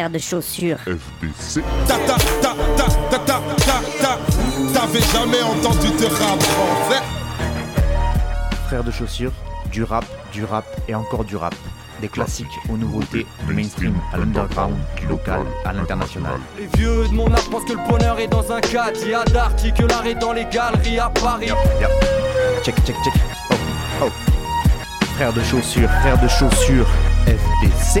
frères de chaussures. FDC. Ta ta ta ta ta ta ta ta. T'avais jamais entendu de rap français Frères de chaussures, du rap, du rap et encore du rap. Des classiques aux nouveautés, du mainstream à l'underground, du local à l'international. Les vieux de mon âge pensent que le bonheur est dans un cadre. Il y a Darty que l'art est dans les galeries à Paris. Check, check, check. Oh, oh. Frères de chaussures, frères de chaussures, FDC.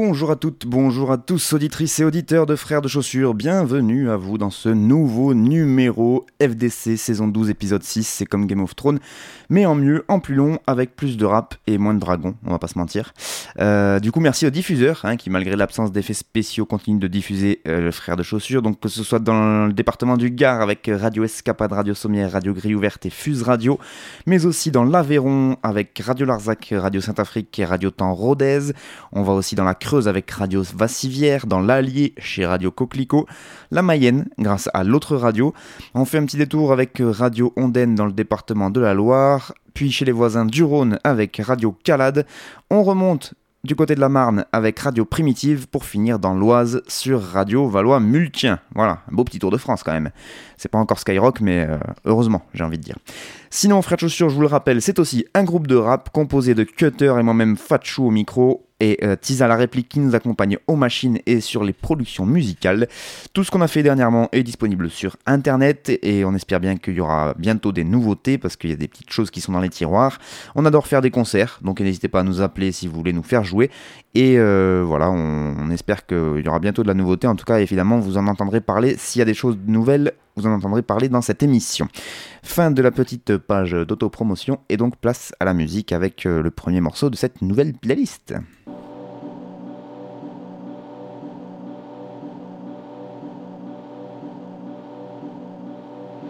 Bonjour à toutes, bonjour à tous, auditrices et auditeurs de Frères de Chaussures, bienvenue à vous dans ce nouveau numéro FDC saison 12 épisode 6, c'est comme Game of Thrones, mais en mieux, en plus long, avec plus de rap et moins de dragons, on va pas se mentir. Euh, du coup merci aux diffuseurs hein, qui malgré l'absence d'effets spéciaux continuent de diffuser euh, le Frères de Chaussures, donc que ce soit dans le département du Gard avec Radio Escapade, Radio Sommière, Radio Grille Ouverte et Fuse Radio, mais aussi dans l'Aveyron avec Radio Larzac, Radio Saint-Afrique et Radio Temps Rodez, on va aussi dans la Avec Radio Vassivière, dans l'Allier chez Radio Coquelicot, la Mayenne grâce à l'autre radio. On fait un petit détour avec Radio Ondaine dans le département de la Loire, puis chez les voisins du Rhône avec Radio Calade. On remonte du côté de la Marne avec Radio Primitive pour finir dans l'Oise sur Radio Valois Multien. Voilà, un beau petit tour de France quand même. C'est pas encore Skyrock, mais euh, heureusement, j'ai envie de dire. Sinon, Frères Chaussures, je vous le rappelle, c'est aussi un groupe de rap composé de Cutter et moi-même Fatchou au micro et euh, Tiza la réplique qui nous accompagne aux machines et sur les productions musicales. Tout ce qu'on a fait dernièrement est disponible sur internet et on espère bien qu'il y aura bientôt des nouveautés parce qu'il y a des petites choses qui sont dans les tiroirs. On adore faire des concerts, donc n'hésitez pas à nous appeler si vous voulez nous faire jouer. Et euh, voilà, on espère qu'il y aura bientôt de la nouveauté. En tout cas, évidemment, vous en entendrez parler. S'il y a des choses nouvelles, vous en entendrez parler dans cette émission. Fin de la petite page d'autopromotion et donc place à la musique avec euh, le premier morceau de cette nouvelle playlist.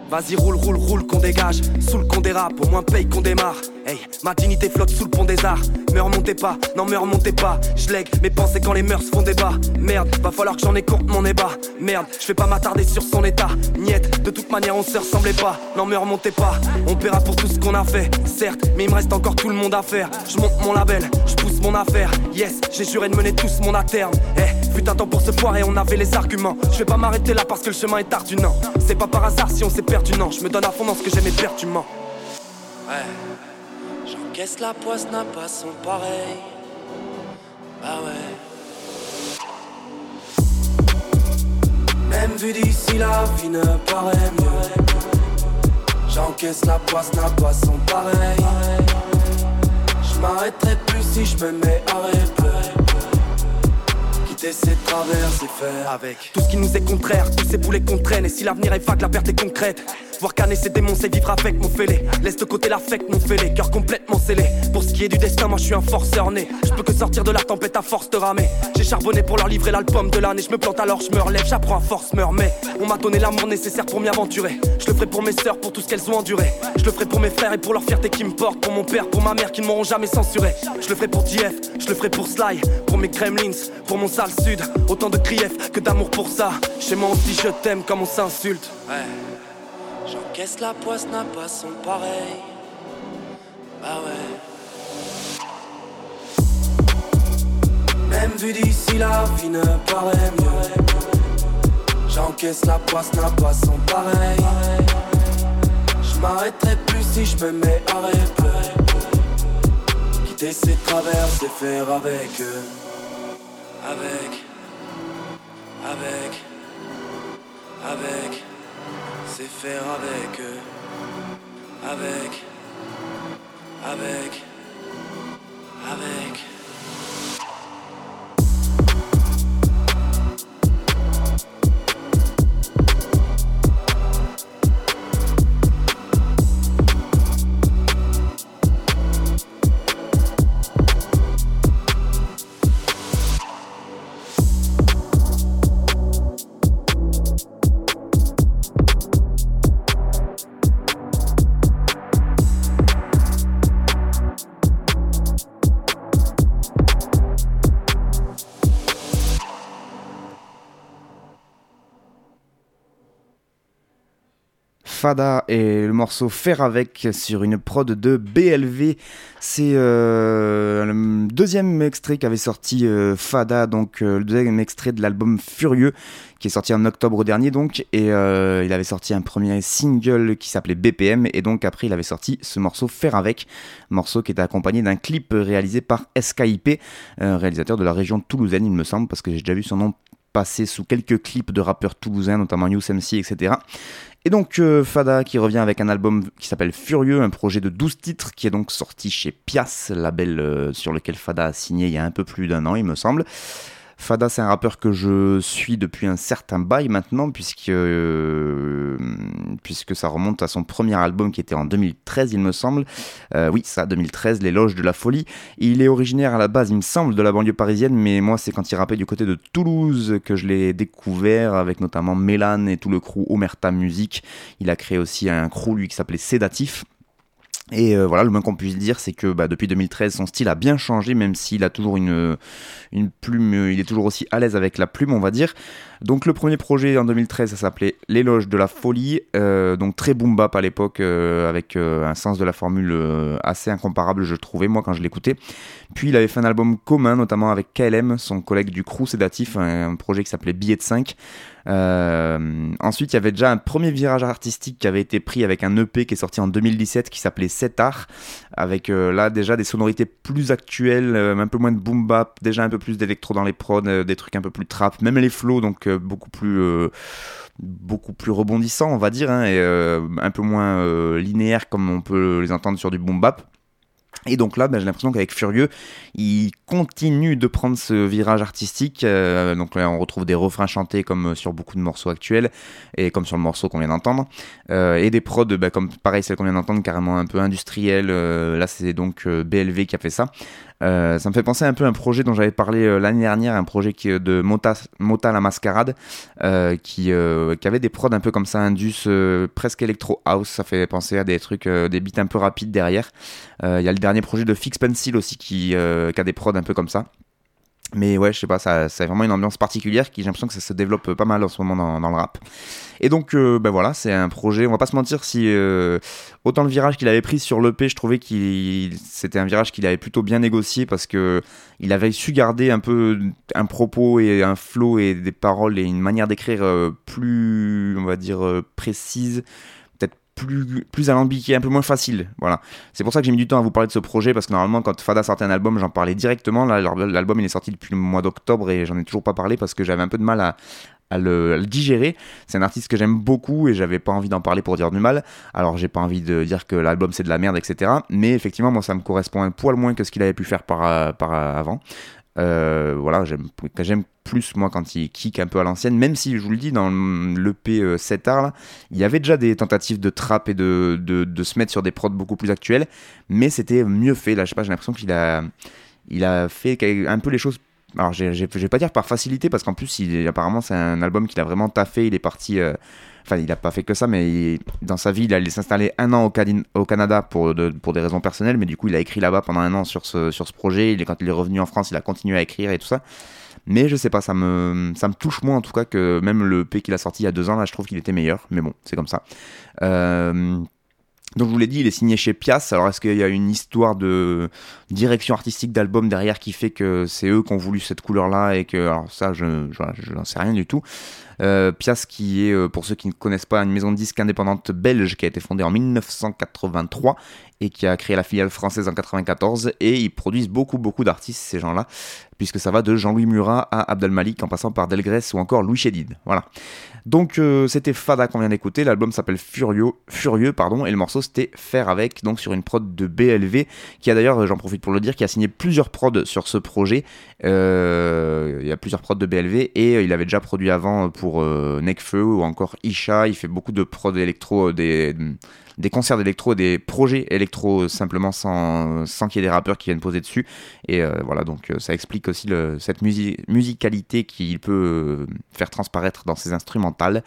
Vas-y, roule, roule, roule, qu'on dégage. Sous le qu'on dérape, au moins paye qu'on démarre. Hey, ma dignité flotte sous le pont des arts. Me remontez pas, non, me remontez pas. Je lègue mes pensées quand les mœurs font débat. Merde, va falloir que j'en ai courte mon ébat. Merde, je vais pas m'attarder sur son état. Niette, de toute manière, on se ressemblait pas. Non, me remontez pas. On paiera pour tout ce qu'on a fait. Certes, mais il me reste encore tout le monde à faire. Je monte mon label, je pousse mon affaire. Yes, j'ai juré de mener tous mon à. Eh, fut un temps pour se foirer, on avait les arguments. Je vais pas m'arrêter là parce que le chemin est ardu, non. C'est pas par hasard si on s'est perdu. Je me donne à fond dans ce que j'aime éperdument. Ouais. J'encaisse la poisse n'a pas son pareil. Bah ouais. Même vu d'ici, la vie ne paraît mieux. J'encaisse la poisse n'a pas son pareil. Je m'arrêterai plus si je me mets à rêver. Quitter ces travers et faire avec. Tout ce qui nous est contraire, tous ces boulets qu'on traîne. Et si l'avenir est vague, la perte est concrète. Voir canner ces démons, c'est vivre avec mon fêlé. Laisse de côté l'affect, mon fêlé, cœur complètement scellé. Pour ce qui est du destin, moi je suis un forceur né. Je peux que sortir de la tempête à force de ramer. J'ai charbonné pour leur livrer l'album de l'année. Je me plante alors, je me relève, j'apprends à force, me remets. On m'a donné l'amour nécessaire pour m'y aventurer. Je le ferai pour mes sœurs, pour tout ce qu'elles ont enduré. Je le ferai pour mes frères et pour leur fierté qui me porte. Pour mon père, pour ma mère qui ne m'auront jamais censuré. Je le ferai pour JF, je le ferai pour Sly, pour mes Kremlins, pour mon sale sud. Autant de griefs que d'amour pour ça. Chez moi on dit je t'aime comme on s'insulte. J'encaisse la poisse n'a pas son pareil. Bah ouais. Même vu d'ici, la vie ne paraît mieux. J'encaisse la poisse n'a pas son pareil. Je m'arrêterai plus si je me mets à rêver. Quitter ces travers et faire avec eux. Avec. Avec. Avec c'est faire avec eux, avec, avec, avec. Fada et le morceau Faire avec sur une prod de BLV. C'est euh, le deuxième extrait qu'avait sorti euh, Fada, donc euh, le deuxième extrait de l'album Furieux, qui est sorti en octobre dernier donc, et il avait sorti un premier single qui s'appelait BPM, et donc après il avait sorti ce morceau Faire avec, morceau qui était accompagné d'un clip réalisé par SKIP, réalisateur de la région toulousaine il me semble, parce que j'ai déjà vu son nom passer sous quelques clips de rappeurs toulousains, notamment News MC, etc. Et donc euh, Fada qui revient avec un album qui s'appelle Furieux, un projet de 12 titres qui est donc sorti chez Pias, label euh, sur lequel Fada a signé il y a un peu plus d'un an il me semble. Fada, c'est un rappeur que je suis depuis un certain bail maintenant, puisque, euh, puisque ça remonte à son premier album qui était en 2013, il me semble. Euh, oui, ça, 2013, L'éloge de la folie. Il est originaire à la base, il me semble, de la banlieue parisienne, mais moi, c'est quand il rappait du côté de Toulouse que je l'ai découvert, avec notamment Mélan et tout le crew Omerta Music. Il a créé aussi un crew, lui, qui s'appelait Sédatif. Et euh, voilà, le moins qu'on puisse dire, c'est que bah, depuis 2013, son style a bien changé, même s'il a toujours une, une plume, il est toujours aussi à l'aise avec la plume, on va dire. Donc le premier projet en 2013, ça s'appelait L'éloge de la folie, euh, donc très boom bap à l'époque, euh, avec un sens de la formule assez incomparable, je trouvais, moi, quand je l'écoutais. Puis il avait fait un album commun, notamment avec KLM, son collègue du crew sédatif, un, projet qui s'appelait Billet de 5. Euh, ensuite, il y avait déjà un premier virage artistique qui avait été pris avec un EP qui est sorti en 2017 qui s'appelait Setar, avec euh, là déjà des sonorités plus actuelles, euh, un peu moins de boom bap, déjà un peu plus d'électro dans les prods, des trucs un peu plus trap, même les flows, donc beaucoup plus beaucoup plus rebondissants, on va dire, hein, et un peu moins linéaires comme on peut les entendre sur du boom bap. Et donc là, ben, j'ai l'impression qu'avec Furieux, il continue de prendre ce virage artistique. Euh, donc là, on retrouve des refrains chantés comme sur beaucoup de morceaux actuels et comme sur le morceau qu'on vient d'entendre. Euh, et des prods, ben, comme pareil, celle qu'on vient d'entendre, carrément un peu industriel. Euh, là, c'est donc BLV qui a fait ça. Euh, ça me fait penser un peu à un projet dont j'avais parlé euh, l'année dernière, un projet de Mota, la Mascarade, euh, qui, avait des prods un peu comme ça, indus, presque electro house. Ça fait penser à des trucs, des beats un peu rapides derrière. Il y a le dernier projet de Fix Pencil aussi qui, qui a des prods un peu comme ça. Mais ouais, je sais pas, ça, a vraiment une ambiance particulière qui j'ai l'impression que ça se développe pas mal en ce moment dans, dans le rap. Et donc, euh, ben voilà, c'est un projet, on va pas se mentir, si euh, autant le virage qu'il avait pris sur l'EP, je trouvais qu'il c'était un virage qu'il avait plutôt bien négocié parce que il avait su garder un peu un propos et un flow et des paroles et une manière d'écrire euh, plus, on va dire, précise plus, alambiqué, un peu moins facile. Voilà. C'est pour ça que j'ai mis du temps à vous parler de ce projet, parce que normalement, quand Fada sortait un album, j'en parlais directement. L'album, est sorti depuis le mois d'octobre et j'en ai toujours pas parlé parce que j'avais un peu de mal à, le, digérer. C'est un artiste que j'aime beaucoup et j'avais pas envie d'en parler pour dire du mal. Alors j'ai pas envie de dire que l'album c'est de la merde, etc. Mais effectivement, moi ça me correspond un poil moins que ce qu'il avait pu faire par, par avant. Euh, voilà, j'aime plus moi quand il kick un peu à l'ancienne, même si je vous le dis, dans l'EP 7 euh, art, il y avait déjà des tentatives de trap et de, de, se mettre sur des prods beaucoup plus actuels, mais c'était mieux fait. Là, je sais pas, j'ai l'impression qu'il a, il a fait un peu les choses. Alors je vais pas dire par facilité parce qu'en plus il, apparemment c'est un album qu'il a vraiment taffé. Il est parti euh, enfin il a pas fait que ça mais dans sa vie il allait s'installer un an au, Canada pour, des raisons personnelles mais du coup il a écrit là-bas pendant un an sur ce, projet quand il est revenu en France il a continué à écrire et tout ça mais je sais pas ça me, ça me touche moins en tout cas que même le P qu'il a sorti il y a deux ans là je trouve qu'il était meilleur mais bon c'est comme ça euh, donc je vous l'ai dit, il est signé chez Pias. Alors est-ce qu'il y a une histoire de direction artistique d'album derrière qui fait que c'est eux qui ont voulu cette couleur-là et que alors ça je n'en sais rien du tout. Euh, Pias qui est, euh, pour ceux qui ne connaissent pas, une maison de disques indépendante belge qui a été fondée en 1983 et qui a créé la filiale française en 94 et ils produisent beaucoup beaucoup d'artistes ces gens-là puisque ça va de Jean-Louis Murat à Abdel Malik en passant par Delgrès ou encore Louis Chédid. Voilà. Donc euh, c'était Fada qu'on vient d'écouter, l'album s'appelle Furieux, Furieux pardon et le morceau c'était Faire avec donc sur une prod de BLV qui a d'ailleurs j'en profite pour le dire qui a signé plusieurs prods sur ce projet. Euh, il y a plusieurs prods de BLV et euh, il avait déjà produit avant pour Necfeu ou encore Isha, il fait beaucoup de prods électro des des concerts d'électro, des projets électro simplement sans, sans qu'il y ait des rappeurs qui viennent poser dessus. Et voilà, donc ça explique aussi cette musicalité qu'il peut faire transparaître dans ses instrumentales.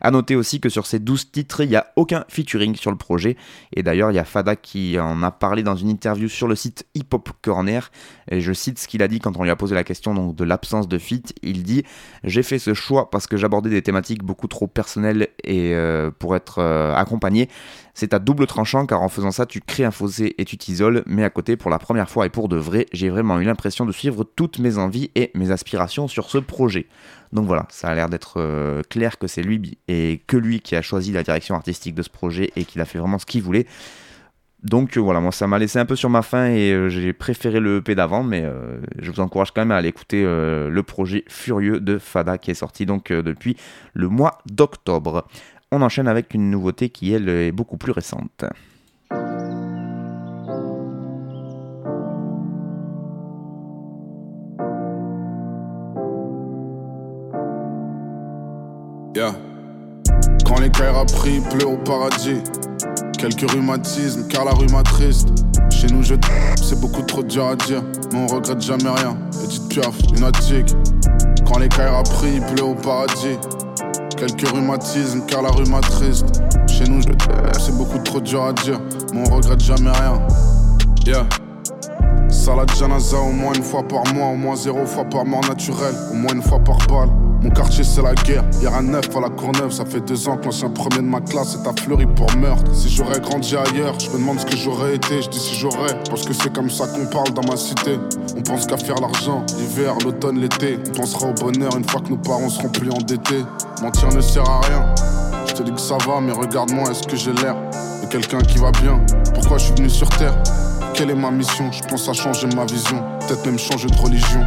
À noter aussi que sur ces 12 titres, il n'y a aucun featuring sur le projet. Et d'ailleurs, il y a Fada qui en a parlé dans une interview sur le site Hip Hop Corner. Et je cite ce qu'il a dit quand on lui a posé la question donc, de l'absence de feat. Il dit J'ai fait ce choix parce que j'abordais des thématiques beaucoup trop personnelles et euh, pour être euh, accompagné. C'est à double tranchant car en faisant ça, tu crées un fossé et tu t'isoles. Mais à côté, pour la première fois et pour de vrai, j'ai vraiment eu l'impression de suivre toutes mes envies et mes aspirations sur ce projet. Donc voilà, ça a l'air d'être euh, clair que c'est lui et que lui qui a choisi la direction artistique de ce projet et qu'il a fait vraiment ce qu'il voulait. Donc euh, voilà, moi ça m'a laissé un peu sur ma faim et euh, j'ai préféré le EP d'avant, mais je vous encourage quand même à aller écouter le projet Furieux de Fada qui est sorti donc depuis le mois d'octobre. On enchaîne avec une nouveauté qui elle est beaucoup plus récente. Quand l'écaire a pris, au paradis. Quelques rhumatismes, car la rue triste. Chez nous, je c'est beaucoup trop dur à dire, mais on regrette jamais rien. Edith Piaf, lunatique. Quand l'écaire a pris, pleut au paradis. Quelques rhumatismes, car la rue triste. Chez nous, je c'est beaucoup trop dur à dire, mais on regrette jamais rien. Yeah. Salade janaza au moins une fois par mois, au moins zéro fois par mort naturel, au moins une fois par balle. Mon quartier c'est la guerre, hier un neuf à la Courneuve, ça fait deux ans que l'ancien premier de ma classe est à fleuri pour meurtre. Si j'aurais grandi ailleurs, je me demande ce que j'aurais été, je dis si j'aurais, parce que c'est comme ça qu'on parle dans ma cité. On pense qu'à faire l'argent, l'hiver, l'automne, l'été. On pensera au bonheur une fois que nos parents seront plus endettés. Mentir ne sert à rien. Je te dis que ça va, mais regarde-moi, est-ce que j'ai l'air de quelqu'un qui va bien? Pourquoi je suis venu sur terre? Quelle est ma mission? Je pense à changer ma vision, peut-être même changer de religion.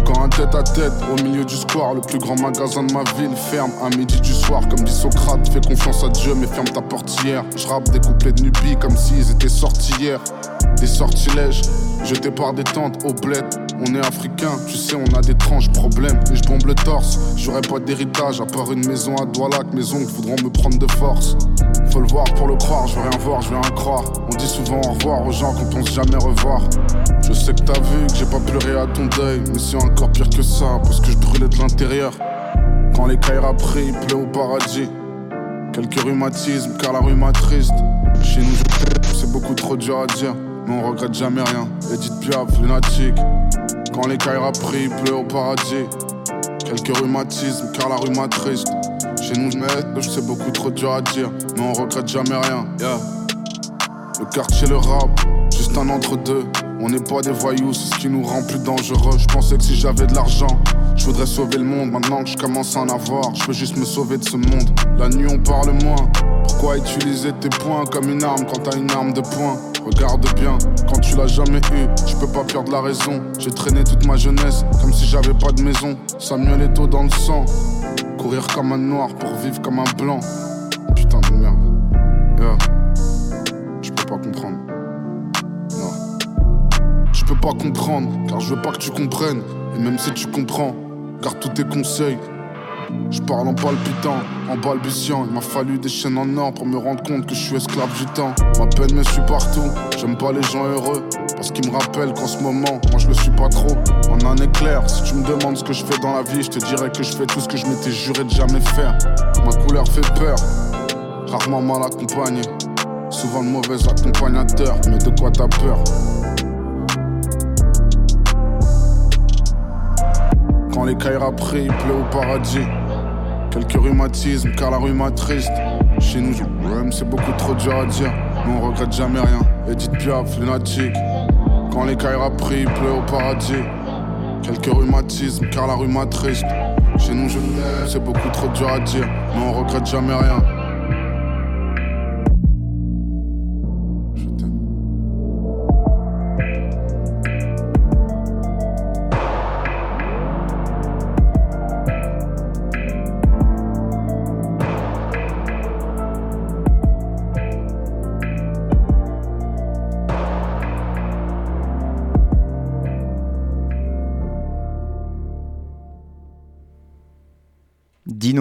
Encore un tête à tête au milieu du square, le plus grand magasin de ma ville ferme à midi du soir. Comme dit Socrate, fais confiance à Dieu mais ferme ta portière. Je rappe des couplets de nubie comme s'ils étaient sortis hier. Des sortilèges, jetés par des tentes au bled. On est africain, tu sais, on a d'étranges problèmes. Et je bombe le torse, j'aurais pas d'héritage à part une maison à Douala que mes oncles voudront me prendre de force. Faut le voir pour le croire, je veux rien voir, je veux rien croire. On dit souvent au revoir aux gens qu'on pense jamais revoir. Je sais que t'as vu que j'ai pas pleuré à ton deuil, mais c'est encore pire que ça, parce que je brûlais de l'intérieur. Quand les cailles pris, il pleut au paradis. Quelques rhumatismes, car la rue triste. Chez nous, c'est beaucoup trop dur à dire, mais on regrette jamais rien. Edith Piaf, lunatique. Quand les cailles pris, pleut au paradis. Quelques rhumatismes, car la rue triste. Chez nous, je c'est beaucoup trop dur à dire, mais on regrette jamais rien. Yeah. Le quartier, le rap, juste un entre-deux. On n'est pas des voyous, c'est ce qui nous rend plus dangereux. Je pensais que si j'avais de l'argent, je voudrais sauver le monde. Maintenant que je commence à en avoir, je veux juste me sauver de ce monde. La nuit, on parle moins. Pourquoi utiliser tes poings comme une arme quand t'as une arme de poing? Regarde bien, quand tu l'as jamais eu, tu peux pas perdre la raison. J'ai traîné toute ma jeunesse comme si j'avais pas de maison. Samuel est dans le sang. Courir comme un noir pour vivre comme un blanc. Comprendre, car je veux pas que tu comprennes. Et même si tu comprends, garde tous tes conseils. Je parle en palpitant, en balbutiant. Il m'a fallu des chaînes en or pour me rendre compte que je suis esclave du temps. Ma peine me suit partout, j'aime pas les gens heureux. Parce qu'ils me rappellent qu'en ce moment, moi je le suis pas trop. En un éclair, si tu me demandes ce que je fais dans la vie, je te dirais que je fais tout ce que je m'étais juré de jamais faire. Ma couleur fait peur, rarement mal accompagné. Souvent de mauvais accompagnateurs, mais de quoi t'as peur? Les cailles pris, il pleut au paradis. Quelques rhumatismes, car la rue. Chez nous, c'est beaucoup trop dur à dire, mais on regrette jamais rien. Edith Piaf, lunatique. Quand les cailles pris, il pleut au paradis. Quelques rhumatismes, car la rue. Chez nous, je c'est beaucoup trop dur à dire, mais on regrette jamais rien.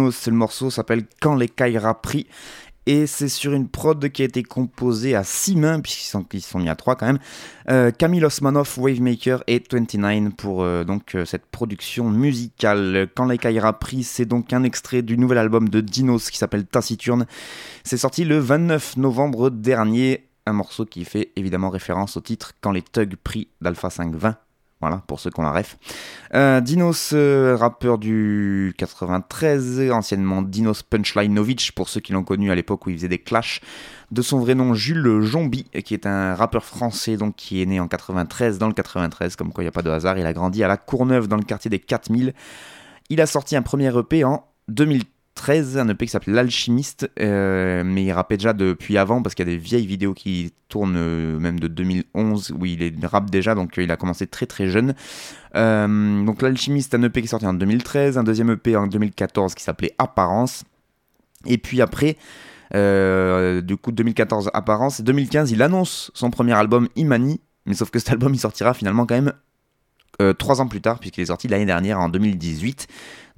Le morceau s'appelle Quand les Kaira pris. et c'est sur une prod qui a été composée à 6 mains, puisqu'ils sont, ils sont mis à 3 quand même. Euh, Camille Osmanoff, Wavemaker et 29 pour euh, donc euh, cette production musicale. Quand les ira pris, c'est donc un extrait du nouvel album de Dinos qui s'appelle Taciturne. C'est sorti le 29 novembre dernier. Un morceau qui fait évidemment référence au titre Quand les thugs prient d'Alpha 520 voilà, pour ceux qui ont la ref. Euh, Dinos, euh, rappeur du 93, anciennement Dinos Punchlineovich, pour ceux qui l'ont connu à l'époque où il faisait des clashs. De son vrai nom, Jules Jombi, qui est un rappeur français donc qui est né en 93, dans le 93, comme quoi il n'y a pas de hasard. Il a grandi à La Courneuve, dans le quartier des 4000. Il a sorti un premier EP en 2013 13, un EP qui s'appelle L'Alchimiste, euh, mais il rappait déjà depuis avant parce qu'il y a des vieilles vidéos qui tournent euh, même de 2011 où il est rap déjà, donc euh, il a commencé très très jeune. donc L'Alchimiste, un EP qui est sorti en 2013, un deuxième EP en 2014 qui s'appelait Apparence, et puis après, du coup 2014 Apparence, 2015 il annonce son premier album Imani, mais sauf que cet album il sortira finalement quand même trois ans plus tard puisqu'il est sorti l'année dernière en 2018.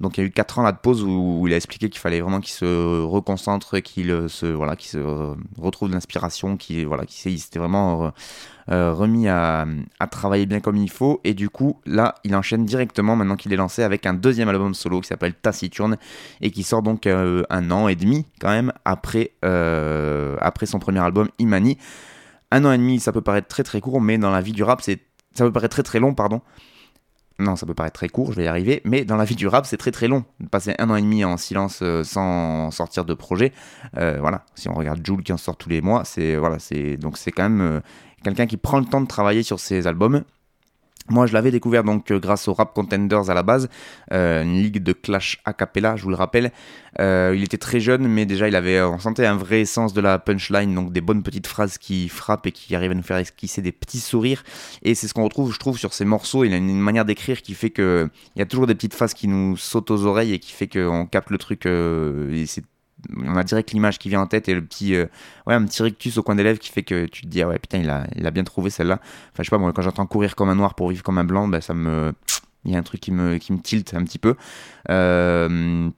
Donc il y a eu 4 ans là de pause où, il a expliqué qu'il fallait vraiment qu'il se reconcentre, qu'il euh, se voilà, qu'il se retrouve de l'inspiration, qu'il voilà, qu'il s'était vraiment euh, euh, remis à, travailler bien comme il faut. Et du coup là, il enchaîne directement maintenant qu'il est lancé avec un deuxième album solo qui s'appelle Taciturne et qui sort donc un an et demi quand même après après son premier album Imani. Un an et demi, ça peut paraître très très court, mais dans la vie du rap, c'est ça peut paraître très très long, pardon. Non, ça peut paraître très court, je vais y arriver, mais dans la vie du rap, c'est très très long. Passer un an et demi en silence euh, sans sortir de projet, euh, voilà. Si on regarde Jules qui en sort tous les mois, c'est voilà, c'est donc c'est quand même euh, quelqu'un qui prend le temps de travailler sur ses albums moi, je l'avais découvert donc euh, grâce au Rap Contenders à la base, euh, une ligue de clash a cappella, je vous le rappelle. Euh, il était très jeune, mais déjà il avait, on sentait un vrai sens de la punchline, donc des bonnes petites phrases qui frappent et qui arrivent à nous faire esquisser des petits sourires. Et c'est ce qu'on retrouve, je trouve, sur ces morceaux. Il a une manière d'écrire qui fait que il y a toujours des petites phrases qui nous sautent aux oreilles et qui fait qu'on capte le truc. et c'est on a direct l'image qui vient en tête et le petit euh, ouais un petit rictus au coin des lèvres qui fait que tu te dis ah ouais putain il a, il a bien trouvé celle-là. Enfin je sais pas moi quand j'entends courir comme un noir pour vivre comme un blanc ben ça me il y a un truc qui me qui tilte un petit peu. Euh,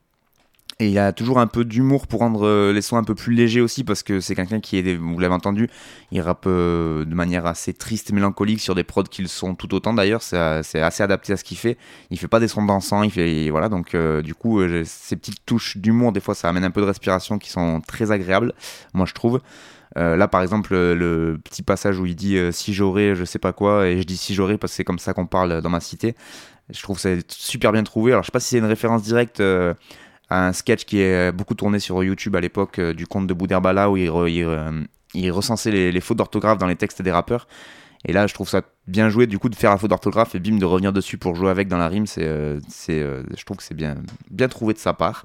et il a toujours un peu d'humour pour rendre euh, les sons un peu plus légers aussi, parce que c'est quelqu'un qui est, vous l'avez entendu, il rappe euh, de manière assez triste, mélancolique sur des prods qui le sont tout autant d'ailleurs. C'est assez adapté à ce qu'il fait. Il fait pas des sons dansants, il fait voilà. Donc euh, du coup, ces petites touches d'humour, des fois, ça amène un peu de respiration qui sont très agréables. Moi, je trouve. là, par exemple, le petit passage où il dit si j'aurais, je sais pas quoi, et je dis si j'aurais parce que c'est comme ça qu'on parle dans ma cité. Je trouve que c'est super bien trouvé. Alors, je sais pas si c'est une référence directe un sketch qui est beaucoup tourné sur YouTube à l'époque euh, du conte de Bouderbala où il, euh, recensait les, fautes d'orthographe dans les textes des rappeurs. Et là, je trouve ça bien joué du coup de faire la faute d'orthographe et bim de revenir dessus pour jouer avec dans la rime. Euh, c'est, je trouve que c'est bien, bien trouvé de sa part.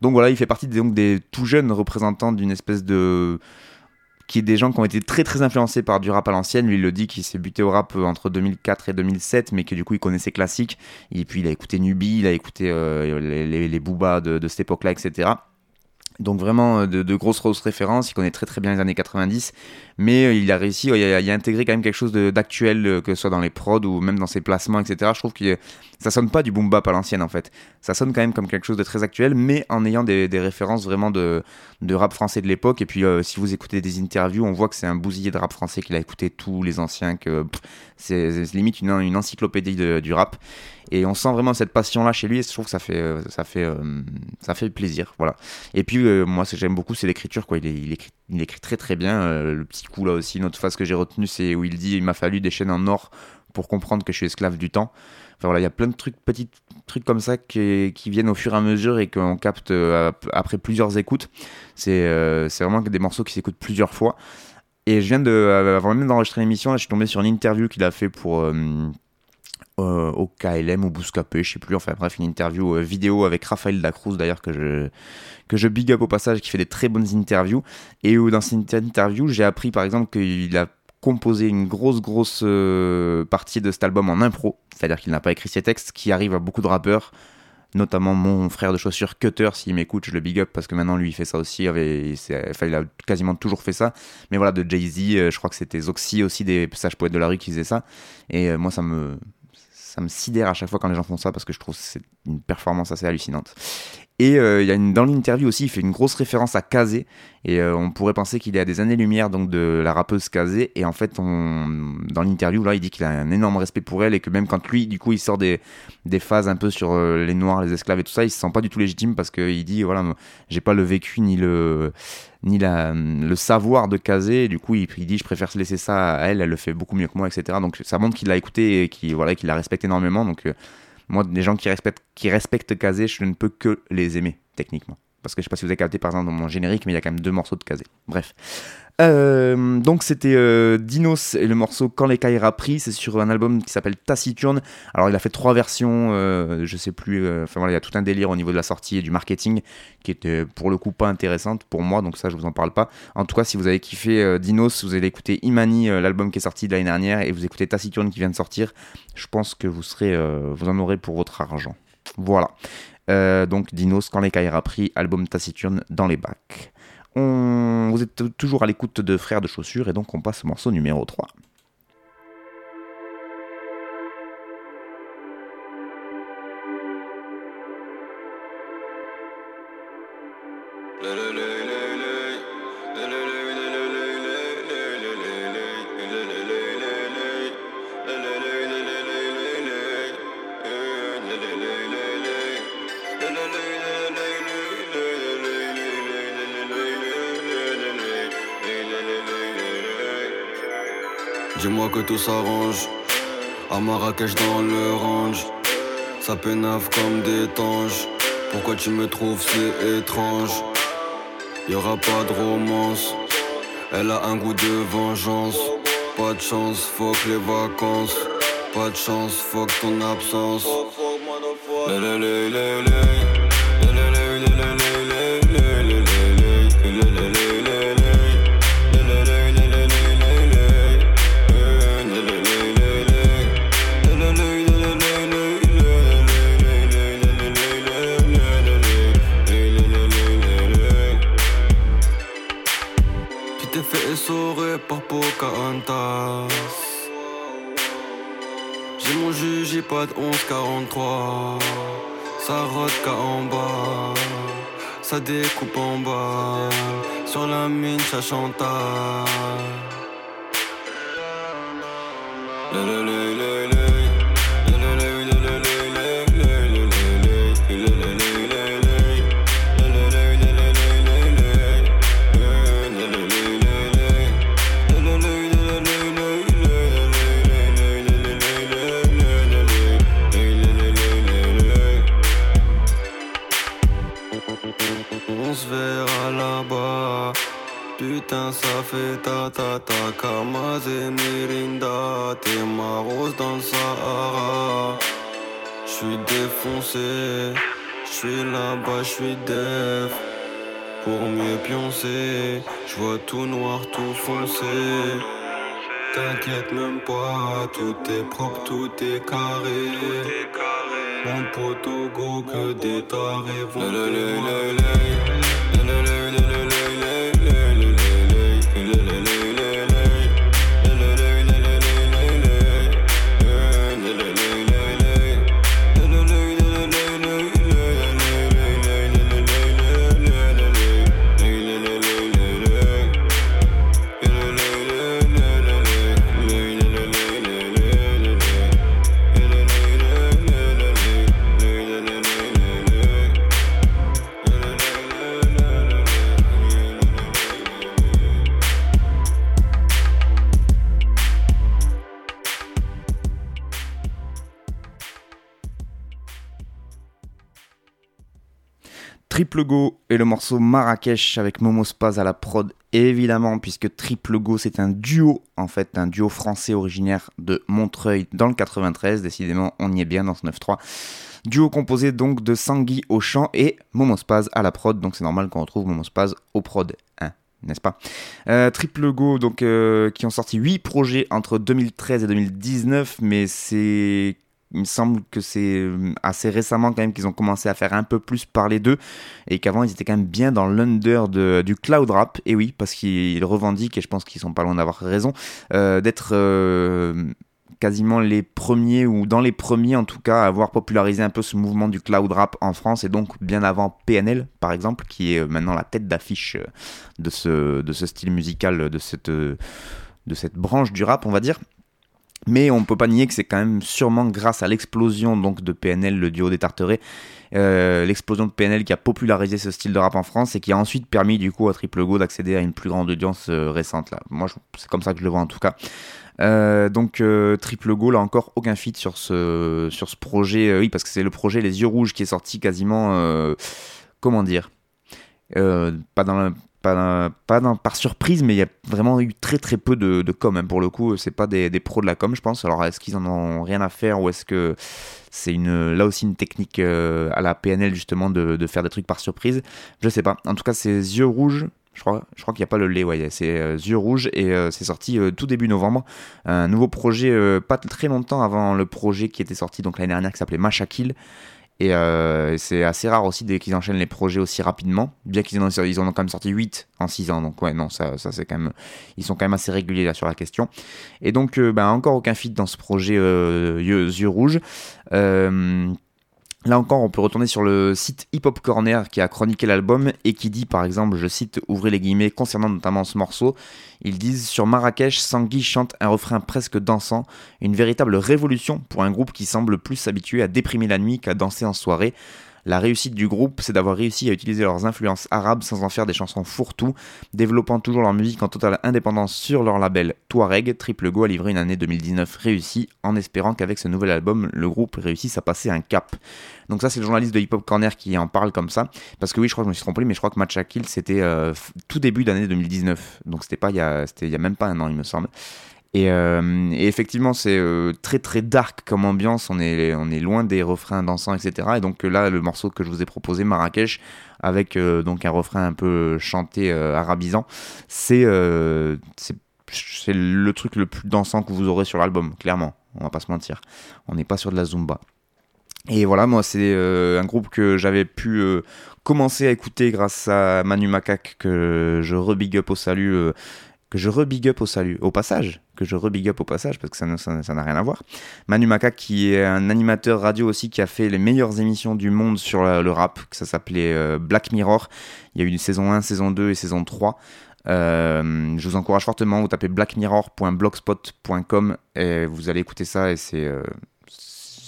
Donc voilà, il fait partie donc, des tout jeunes représentants d'une espèce de qui est des gens qui ont été très très influencés par du rap à l'ancienne. Lui, il le dit qu'il s'est buté au rap euh, entre 2004 et 2007, mais que du coup, il connaissait classique. Et puis, il a écouté Nubi, il a écouté euh, les, les, de cette époque-là, etc. Donc vraiment euh, de, grosses, grosses références, il connaît très très bien les années 90, mais euh, il a réussi, il a, il intégré quand même quelque chose d'actuel, euh, que ce soit dans les prods ou même dans ses placements, etc. Je trouve que ça sonne pas du boom bap à l'ancienne en fait, ça sonne quand même comme quelque chose de très actuel, mais en ayant des, références vraiment de, de rap français de l'époque, et puis si vous écoutez des interviews, on voit que c'est un bousillé de rap français qu'il a écouté tous les anciens, que c'est limite une, une encyclopédie du rap, et on sent vraiment cette passion là chez lui et je trouve que ça fait euh, ça fait euh, ça fait plaisir voilà. Et puis euh, moi ce que j'aime beaucoup c'est l'écriture quoi. Il, écrit il écrit très très bien. Le petit coup là aussi une autre phase que j'ai retenu c'est où il dit il m'a fallu des chaînes en or pour comprendre que je suis esclave du temps. Enfin voilà il y a plein de trucs petits trucs comme ça qui, qui viennent au fur et à mesure et qu'on capte après plusieurs écoutes. C'est c'est vraiment des morceaux qui s'écoutent plusieurs fois. Et je viens de avant même d'enregistrer l'émission je suis tombé sur une interview qu'il a fait pour euh, au KLM ou Bouscapé, je sais plus, enfin bref, une interview euh, vidéo avec Raphaël Dacruz d'ailleurs que je, que je big up au passage, qui fait des très bonnes interviews. Et où dans cette interview, j'ai appris par exemple qu'il a composé une grosse, grosse euh, partie de cet album en impro, c'est-à-dire qu'il n'a pas écrit ses textes, qui arrive à beaucoup de rappeurs notamment mon frère de chaussures Cutter, s'il m'écoute, je le big up parce que maintenant lui il fait ça aussi, avait, enfin, il a quasiment toujours fait ça. Mais voilà, de Jay-Z, je crois que c'était Zoxy aussi, des sages poètes de la rue qui faisaient ça. Et moi ça me, ça me sidère à chaque fois quand les gens font ça parce que je trouve c'est une performance assez hallucinante. Et euh, y a dans l'interview aussi, il fait une grosse référence à Kazé. Et euh, on pourrait penser qu'il est à des années-lumière de la rappeuse Kazé. Et en fait, dans l'interview, là, il dit qu'il a un énorme respect pour elle et que même quand lui, du coup, il sort des, phases un peu sur euh, les noirs, les esclaves et tout ça, il se sent pas du tout légitime parce qu'il dit, voilà, j'ai pas le vécu ni le savoir de Kazé. Du coup, il, il, dit, je préfère se laisser ça à elle. Elle le fait beaucoup mieux que moi, etc. Donc ça montre qu'il l'a écouté et qu'il voilà, qu'il la respecte énormément. Donc moi, des gens qui respectent, qui respectent Kazé, je ne peux que les aimer, techniquement. Parce que je sais pas si vous avez capté par exemple dans mon générique, mais il y a quand même deux morceaux de Kazé. Bref. Euh, donc c'était euh, Dinos et le morceau Quand les Kaira pris, c'est sur un album qui s'appelle Taciturne. Alors il a fait trois versions, euh, je sais plus, enfin voilà, il y a tout un délire au niveau de la sortie et du marketing qui était pour le coup pas intéressante pour moi, donc ça je vous en parle pas. En tout cas, si vous avez kiffé Dinos, vous allez écouter Imani, l'album qui est sorti l'année dernière, et vous écoutez Taciturne qui vient de sortir, je pense que vous serez, vous en aurez pour votre argent. Voilà. Donc Dinos, Quand les Kaira pris, album Taciturne dans les bacs. Vous êtes toujours à l'écoute de Frères de Chaussures et donc on passe au morceau numéro 3. Dis-moi que tout s'arrange. À Marrakech dans le range. Ça pénave comme des tanges. Pourquoi tu me trouves si étrange? Y aura pas de romance. Elle a un goût de vengeance. Pas de chance, fuck les vacances. Pas de chance, fuck ton absence. J'ai mon juge, j'ai pas de 11-43. Ça rote en bas, ça découpe en bas. Sur la mine, ça chante. fait ta ta ta Kamaz et Mirinda. T'es ma rose dans le Sahara. J'suis défoncé. J'suis là-bas, j'suis def. Pour mieux pioncer. J'vois tout noir, tout foncé. T'inquiète même pas Tout est propre, tout est carré Mon poteau gros que des tarés vont Go et le morceau Marrakech avec Momo Spaz à la prod, évidemment, puisque Triple Go c'est un duo, en fait, un duo français originaire de Montreuil dans le 93. Décidément, on y est bien dans ce 9-3. Duo composé donc de Sangui au chant et Momo Spaz à la prod, donc c'est normal qu'on retrouve Momo Spaz au prod 1 n'est-ce pas? Euh, Triple Go, donc, euh, qui ont sorti 8 projets entre 2013 et 2019, mais c'est il me semble que c'est euh, assez récemment quand même qu'ils ont commencé à faire un peu plus parler d'eux et qu'avant ils étaient quand même bien dans l'under du cloud rap. Et oui, parce qu'ils revendiquent, et je pense qu'ils sont pas loin d'avoir raison, euh, d'être euh, quasiment les premiers, ou dans les premiers en tout cas, à avoir popularisé un peu ce mouvement du cloud rap en France, et donc bien avant PNL par exemple, qui est maintenant la tête d'affiche de ce, de ce style musical, de cette, de cette branche du rap, on va dire. Mais on ne peut pas nier que c'est quand même sûrement grâce à l'explosion donc de PNL, le duo des Tarterets, euh, l'explosion de PNL qui a popularisé ce style de rap en France et qui a ensuite permis du coup à Triple Go d'accéder à une plus grande audience euh, récente là. Moi c'est comme ça que je le vois en tout cas. Euh, donc Triple Go là encore aucun feat sur ce sur ce projet oui parce que c'est le projet Les Yeux Rouges qui est sorti quasiment comment dire pas dans pas, par surprise, mais il y a vraiment eu très très peu de, com. Hein. Pour le coup, c'est pas des, pros de la com, je pense. Alors, est-ce qu'ils en ont rien à faire ou est-ce que c'est là aussi une technique euh, à la PNL justement de, faire des trucs par surprise? Je sais pas. En tout cas, c'est Yeux Rouges. Je crois, je crois qu'il n'y a pas le lait, ouais, c'est euh, Yeux Rouges et euh, c'est sorti tout début novembre. Un nouveau projet, pas très longtemps avant le projet qui était sorti donc l'année dernière qui s'appelait Machakil. Et euh, c'est assez rare aussi dès qu'ils enchaînent les projets aussi rapidement, bien qu'ils en, ont quand même sorti 8 en 6 ans. Donc ouais, non, ça, c'est quand même, ils sont quand même assez réguliers là sur la question. Et donc, ben, encore aucun feat dans ce projet euh, yeux, rouges. Là encore, on peut retourner sur le site Hip Hop Corner qui a chroniqué l'album et qui dit par exemple, je cite, ouvrez les guillemets, concernant notamment ce morceau, ils disent Sur Marrakech, Sangui chante un refrain presque dansant, une véritable révolution pour un groupe qui semble plus s'habituer à déprimer la nuit qu'à danser en soirée. La réussite du groupe, c'est d'avoir réussi à utiliser leurs influences arabes sans en faire des chansons fourre-tout, développant toujours leur musique en totale indépendance sur leur label Touareg. Triple Go a livré une année 2019 réussie, en espérant qu'avec ce nouvel album, le groupe réussisse à passer un cap. Donc ça, c'est le journaliste de Hip Hop Corner qui en parle comme ça, parce que oui, je crois que je me suis trompé, mais je crois que Match Kill, c'était euh, tout début d'année 2019, donc c'était pas il il y a même pas un an, il me semble. Euh, et, effectivement, c'est euh, très très dark comme ambiance. On est, on est loin des refrains dansants, etc. Et donc là, le morceau que je vous ai proposé, Marrakech, avec euh, donc un refrain un peu chanté arabisant, c'est c'est le truc le plus dansant que vous aurez sur l'album, clairement. On va pas se mentir. On n'est pas sur de la zumba. Et voilà, moi, c'est un groupe que j'avais pu commencer à écouter grâce à Manu Macaque, que je rebig up au salut que je rebig up au salut, au passage, que je rebig up au passage parce que ça n'a rien à voir. Manu Maka qui est un animateur radio aussi qui a fait les meilleures émissions du monde sur le rap, que ça s'appelait euh, Black Mirror. Il y a eu une saison 1, saison 2 et saison 3. Euh, je vous encourage fortement, vous tapez blackmirror.blogspot.com et vous allez écouter ça et c'est euh,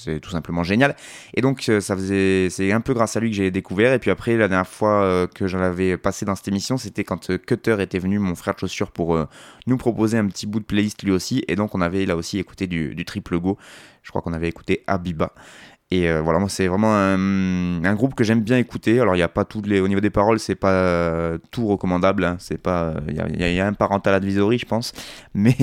c'est tout simplement génial. Et donc, euh, ça faisait, c'est un peu grâce à lui que j'ai découvert. Et puis après, la dernière fois euh, que j'en avais passé dans cette émission, c'était quand euh, Cutter était venu, mon frère de chaussures, pour nous proposer un petit bout de playlist lui aussi. Et donc, on avait là aussi écouté du, triple go. Je crois qu'on avait écouté Abiba. Et voilà, moi, c'est vraiment un, groupe que j'aime bien écouter. Alors, il n'y a pas tous les. Au niveau des paroles, c'est pas tout recommandable. Hein. C'est pas. Il y, y, a un parental advisory, je pense. Mais.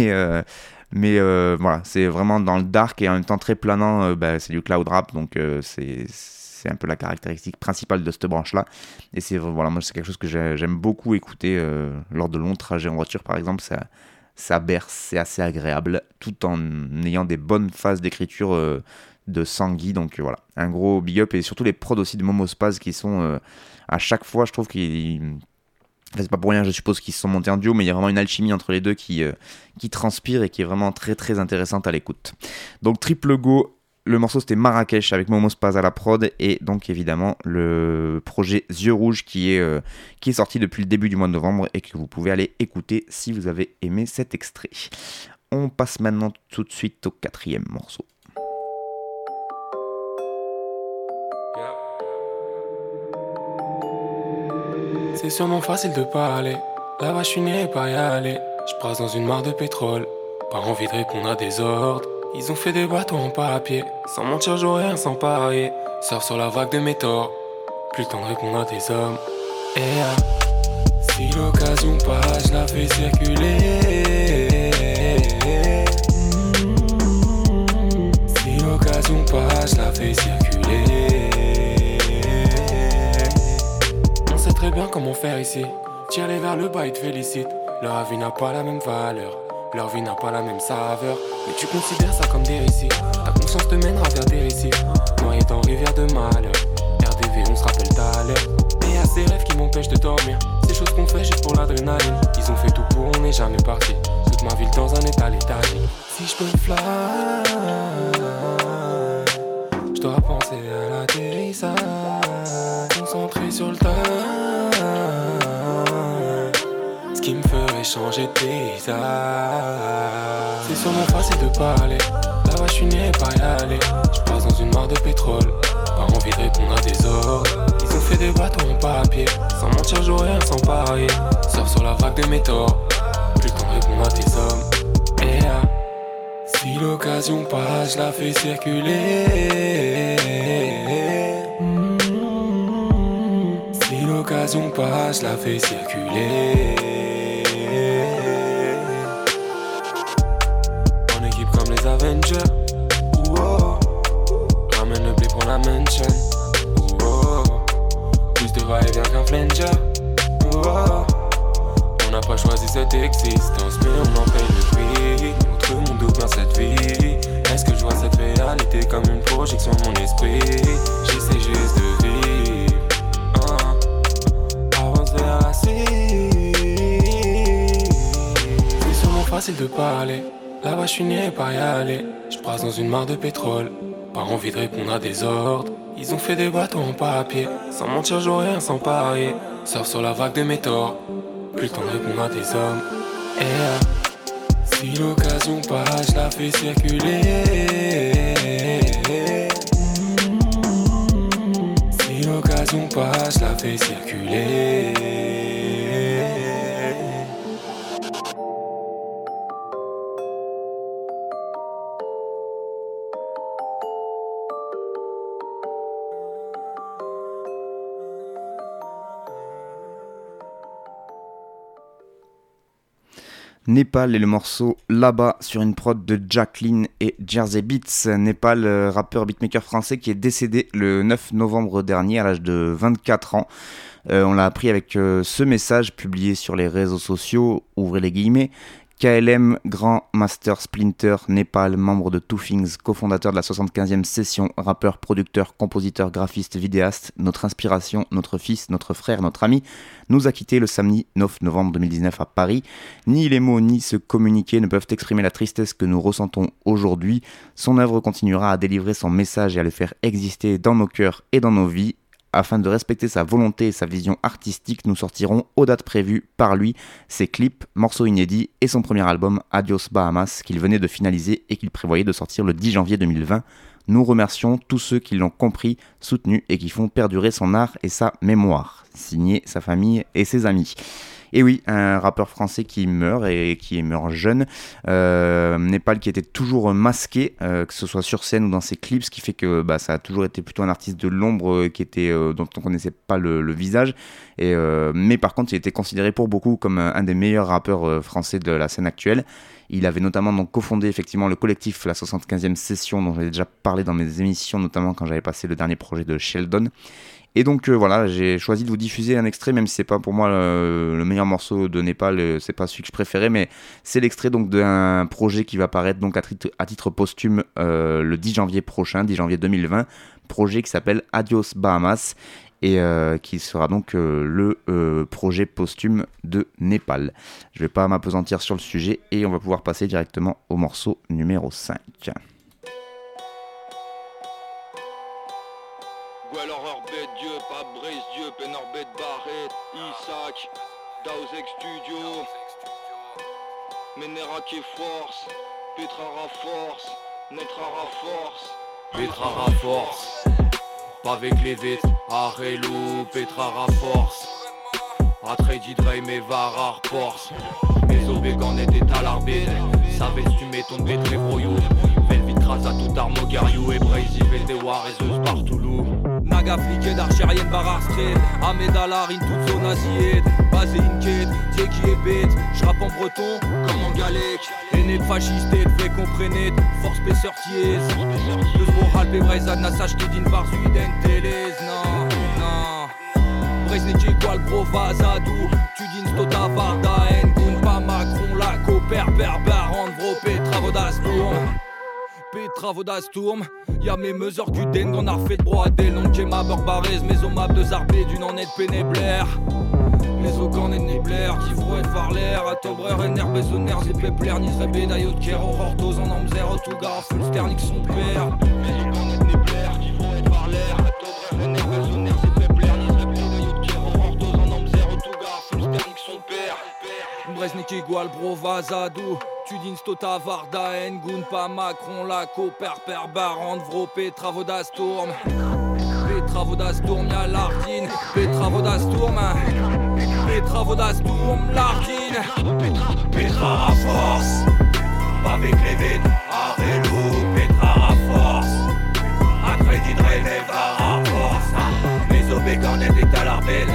Mais euh, voilà, c'est vraiment dans le dark et en même temps très planant. Euh, bah, c'est du cloud rap, donc euh, c'est un peu la caractéristique principale de cette branche-là. Et c'est voilà, moi c'est quelque chose que j'aime beaucoup écouter lors de longs trajets en voiture, par exemple. Ça, ça berce, c'est assez agréable, tout en ayant des bonnes phases d'écriture de Sangui. Donc voilà, un gros big up et surtout les prods aussi de Momo Spaz qui sont à chaque fois, je trouve qu'ils c'est pas pour rien, je suppose qu'ils se sont montés en duo, mais il y a vraiment une alchimie entre les deux qui, euh, qui transpire et qui est vraiment très très intéressante à l'écoute. Donc triple go, le morceau c'était Marrakech avec Momo Spaz à la prod et donc évidemment le projet Yeux Rouges qui est, euh, qui est sorti depuis le début du mois de novembre et que vous pouvez aller écouter si vous avez aimé cet extrait. On passe maintenant tout de suite au quatrième morceau. C'est sûrement facile de parler. Là-bas, je suis né pas y aller. Je dans une mare de pétrole. Pas envie de répondre à des ordres. Ils ont fait des bateaux en papier. Sans mentir, j'aurais rien sans parier. Sors sur la vague de mes torts. Plus le temps de répondre à des hommes. Et ah, si l'occasion passe, je la fais circuler. Si l'occasion passe, je la fais circuler. Très bien comment faire ici. Tire-les vers le bas et te félicite. Leur vie n'a pas la même valeur, leur vie n'a pas la même saveur. Mais tu considères ça comme des récits. Ta conscience te mènera vers des récits. Noyé dans rivière de malheur. RDV, on se rappelle ta l'heure. Et à ces rêves qui m'empêchent de dormir. Ces choses qu'on fait juste pour l'adrénaline. Ils ont fait tout pour, on n'est jamais parti. Toute ma ville dans un état léthargique. Si je peux fly, qui me ferait changer de paysage. C'est sûrement facile de parler. Là-bas, je suis né pas y aller. Je passe dans une mare de pétrole. Pas envie de répondre à des ordres. Ils ont fait des bateaux en papier. Sans mentir, j'aurais rien sans parier. Sors sur la vague des métaux. Plus le temps de répondre à tes hommes. Et ah, si l'occasion passe, je la fais circuler. Si l'occasion passe, je la fais circuler. On n'a pas choisi cette existence, mais on en paye le prix. Autre monde ou bien cette vie. Est-ce que je vois cette réalité comme une projection de mon esprit? J'essaie juste de vivre. Ah. Avance vers la. C'est sûrement facile de parler. Là-bas, je suis né pas y aller. Je brasse dans une mare de pétrole. Pas envie de répondre à des ordres. Ils ont fait des bateaux en papier. Sans mentir, j'aurais rien sans parier. Sors sur la vague des métaux. Plus le temps de répondre à des hommes. Et ah, si l'occasion passe, je la fais circuler. Si l'occasion passe, je la fais circuler. Népal et le morceau Là-bas sur une prod de Jacqueline et Jersey Beats. Népal, euh, rappeur beatmaker français qui est décédé le 9 novembre dernier à l'âge de 24 ans. Euh, on l'a appris avec euh, ce message publié sur les réseaux sociaux, ouvrez les guillemets. KLM, Grand Master Splinter, Népal, membre de Two Things, cofondateur de la 75e session, rappeur, producteur, compositeur, graphiste, vidéaste, notre inspiration, notre fils, notre frère, notre ami, nous a quitté le samedi 9 novembre 2019 à Paris. Ni les mots ni ce communiqué ne peuvent exprimer la tristesse que nous ressentons aujourd'hui. Son œuvre continuera à délivrer son message et à le faire exister dans nos cœurs et dans nos vies afin de respecter sa volonté et sa vision artistique, nous sortirons aux dates prévues par lui ses clips, morceaux inédits et son premier album Adios Bahamas qu'il venait de finaliser et qu'il prévoyait de sortir le 10 janvier 2020. Nous remercions tous ceux qui l'ont compris, soutenu et qui font perdurer son art et sa mémoire. Signé sa famille et ses amis. Et oui, un rappeur français qui meurt et qui meurt jeune. Euh, Népal qui était toujours masqué, euh, que ce soit sur scène ou dans ses clips, ce qui fait que bah, ça a toujours été plutôt un artiste de l'ombre euh, qui était dont on connaissait pas le, visage. Mais par contre, il était considéré pour beaucoup comme un des meilleurs rappeurs français de la scène actuelle. Il avait notamment donc cofondé effectivement le collectif La 75e Session, dont j'avais déjà parlé dans mes émissions, notamment quand j'avais passé le dernier projet de Sheldon. Et donc euh, voilà, j'ai choisi de vous diffuser un extrait, même si c'est pas pour moi le, le meilleur morceau de Népal, euh, c'est pas celui que je préférais, mais c'est l'extrait donc d'un projet qui va paraître donc à titre, posthume euh, le 10 janvier prochain, 10 janvier 2020, projet qui s'appelle Adios Bahamas et euh, qui sera donc euh, le euh, projet posthume de Népal. Je vais pas m'apesantir sur le sujet et on va pouvoir passer directement au morceau numéro 5. Menera qui force, Petrara force, Netrara force, Petrara force, pas avec les vitres, Arelou, Petrara force, Atredi Dre, mes Varar force, mes obégan étaient à l'arbitre, savais tu m'étonnes bétré broyou, Velvit Raza tout armo Gariou et Brazy, Vétéwar et Zeus partout loup. Naga fliqué d'Archérienne Barar Street Ahmed Alarine toute son assiette Basé Inked, Dieki et bête. J'rappe en breton comme en galec. Aîné fasciste et fait comprenez Force spesseur ties Deux moral Bebrezad Nassage Kedin Barzuiden Telez Non, non. Brezneki Qual Provazadou Tudin Stota Varda Ngun pas Macron La Coper Berber Andro Petra Vodastourm Petra Vodastourm Y'a mes mesures Guden qu'on a refait de broader Le nom de ma barbarez Mes hommables de Zarbé d'une en est pénéblaire Les Ogan et Nebler, Tivro et Varler, Atobrer, Ener, Bezoner, Zepepler, Nizrebe, Dayot, Kero, Hortoz, en Amzer, Otugar, Fulsternik, son père. Les Ogan et Nebler, Tivro et Varler, Atobrer, Ener, Bezoner, Zepepler, Nizrebe, Dayot, Kero, Hortoz, en Amzer, Otugar, Fulsternik, son père. Breznik igual bro Vazadou Tudin Stota Varda Ngun pas Macron la Per Per Barand Vro Petra Vodasturm Petra Vodasturm y'a Lardine Petra Vodasturm Petra Vodasturm Lardine Petra Petra à force. Avec les vides Arrelou Petra à force. Accrédit Drené va à force. Mes obéganes étaient à l'arbel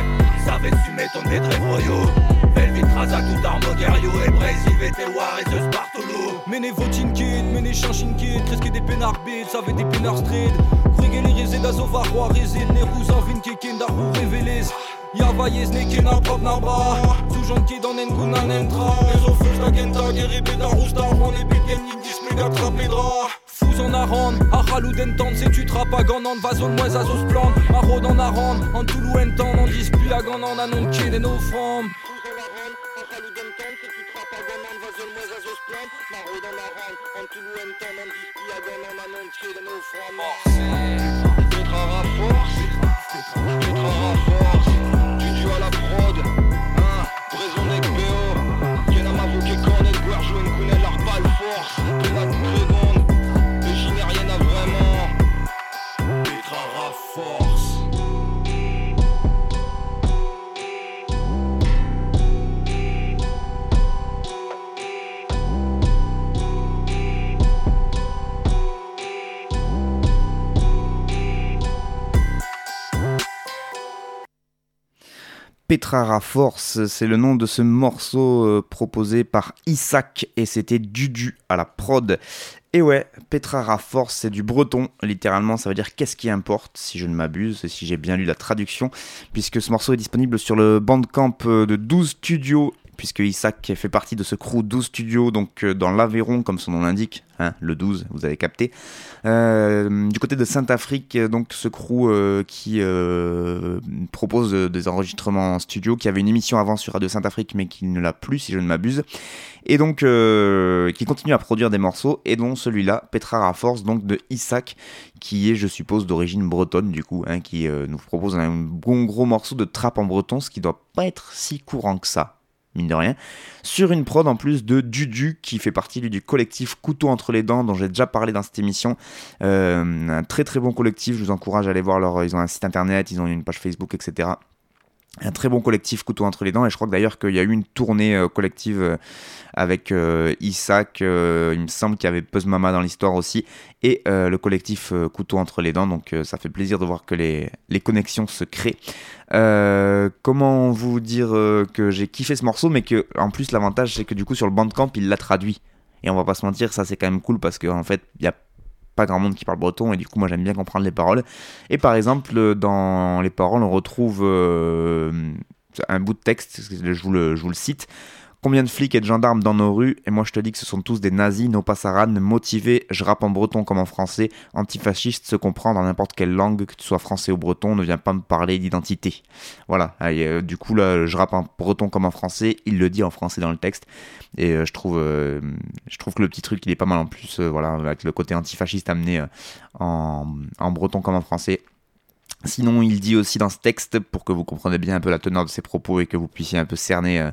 Savait su m'étonner des voyous Belvin Razak tout armo guerrier et Brésil Vétéloir et ce Spartolo Mene Votinkid, Mene Chanchinkid Kreske des Penarbit, savait des Penar Street. Grigeli Rezé d'Azova Roi Rezé Neruzan Vinkekin Darou Reveles Yavayez Nekena Pop Narba Zujan Kidan Nkuna Nentra Les offres Nagenta Geribe Darousta On est Bilgen Indis Mega Trapedra Fous en Aran, Aralou d'Entan, c'est tu trappes à Ganan, Vazon, Moise, Azos, Plan, Marod en Aran, en Toulou, Entan, en dispute à Ganan, Anon, Kid et nos femmes. Petra Raforce, Petra Raforce, Petrara Force, c'est le nom de ce morceau euh, proposé par Isaac et c'était Dudu à la prod. Et ouais, Petrara Force, c'est du breton, littéralement, ça veut dire qu'est-ce qui importe, si je ne m'abuse, si j'ai bien lu la traduction, puisque ce morceau est disponible sur le bandcamp euh, de 12 studios puisque Isaac fait partie de ce crew 12 studios, donc euh, dans l'Aveyron, comme son nom l'indique, hein, le 12, vous avez capté. Euh, du côté de Saint-Afrique, donc ce crew euh, qui euh, propose des enregistrements en studio, qui avait une émission avant sur Radio Saint-Afrique, mais qui ne l'a plus, si je ne m'abuse, et donc euh, qui continue à produire des morceaux, et dont celui-là, Petra Force, donc de Isaac, qui est, je suppose, d'origine bretonne, du coup, hein, qui euh, nous propose un bon gros morceau de trap en breton, ce qui doit pas être si courant que ça mine de rien, sur une prod en plus de Dudu qui fait partie du collectif Couteau entre les dents dont j'ai déjà parlé dans cette émission. Euh, un très très bon collectif, je vous encourage à aller voir leur, ils ont un site internet, ils ont une page Facebook, etc. Un très bon collectif Couteau entre les dents et je crois d'ailleurs qu'il y a eu une tournée euh, collective euh, avec euh, Isaac, il me semble qu'il y avait Puzz Mama dans l'histoire aussi et le collectif Couteau entre les dents donc ça fait plaisir de voir que les, les connexions se créent. comment vous dire que j'ai kiffé ce morceau mais que en plus l'avantage c'est que du coup sur le bandcamp il l'a traduit et on va pas se mentir ça c'est quand même cool parce qu'en en fait il y a grand monde qui parle breton et du coup moi j'aime bien comprendre les paroles. Et par exemple dans les paroles on retrouve euh, un bout de texte je vous le, je vous le cite Combien de flics et de gendarmes dans nos rues Et moi je te dis que ce sont tous des nazis, nos passaranes, motivés, je rappe en breton comme en français, antifasciste se comprend dans n'importe quelle langue, que tu sois français ou breton, ne viens pas me parler d'identité. Voilà, euh, du coup là je rappe en breton comme en français, il le dit en français dans le texte, et euh, je, trouve, euh, je trouve que le petit truc il est pas mal en plus, voilà, avec le côté antifasciste amené en, en breton comme en français. Sinon, il dit aussi dans ce texte, pour que vous compreniez bien un peu la teneur de ses propos et que vous puissiez un peu cerner euh,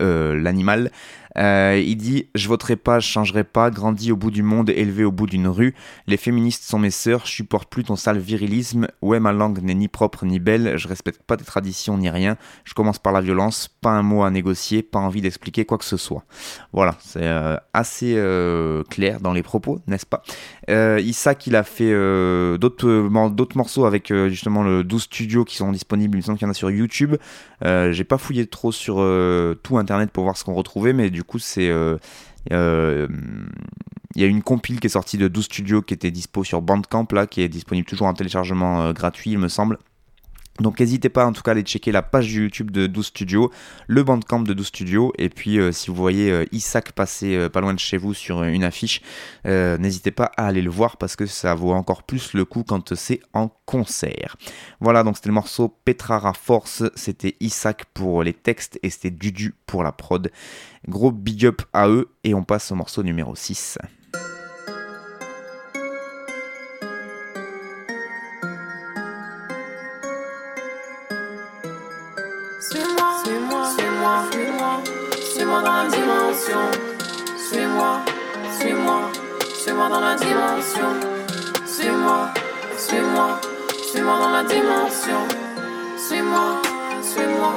euh, l'animal, euh, il dit Je voterai pas, je changerai pas, grandi au bout du monde, élevé au bout d'une rue. Les féministes sont mes sœurs, je supporte plus ton sale virilisme. Ouais, ma langue n'est ni propre ni belle, je respecte pas tes traditions ni rien. Je commence par la violence, pas un mot à négocier, pas envie d'expliquer quoi que ce soit. Voilà, c'est euh, assez euh, clair dans les propos, n'est-ce pas? Isaac, il a fait d'autres mor- d'autres morceaux avec justement le 12 studios qui sont disponibles. Il me semble qu'il y en a sur YouTube. J'ai pas fouillé trop sur tout internet pour voir ce qu'on retrouvait, mais du coup, c'est. euh, euh, il y a une compile qui est sortie de 12 studios qui était dispo sur Bandcamp là, qui est disponible toujours en téléchargement euh, gratuit, il me semble. Donc n'hésitez pas en tout cas à aller checker la page YouTube de 12 Studio, le bandcamp de 12 Studio, et puis euh, si vous voyez euh, Isaac passer euh, pas loin de chez vous sur une affiche, n'hésitez pas à aller le voir parce que ça vaut encore plus le coup quand c'est en concert. Voilà, donc c'était le morceau Petrara Force, c'était Isaac pour les textes et c'était Dudu pour la prod. Gros big up à eux et on passe au morceau numéro 6. Suis-moi dans la dimension. Suis-moi, suis-moi, suis-moi dans la dimension. Suis-moi, suis-moi, suis-moi dans la dimension. Suis-moi, suis-moi,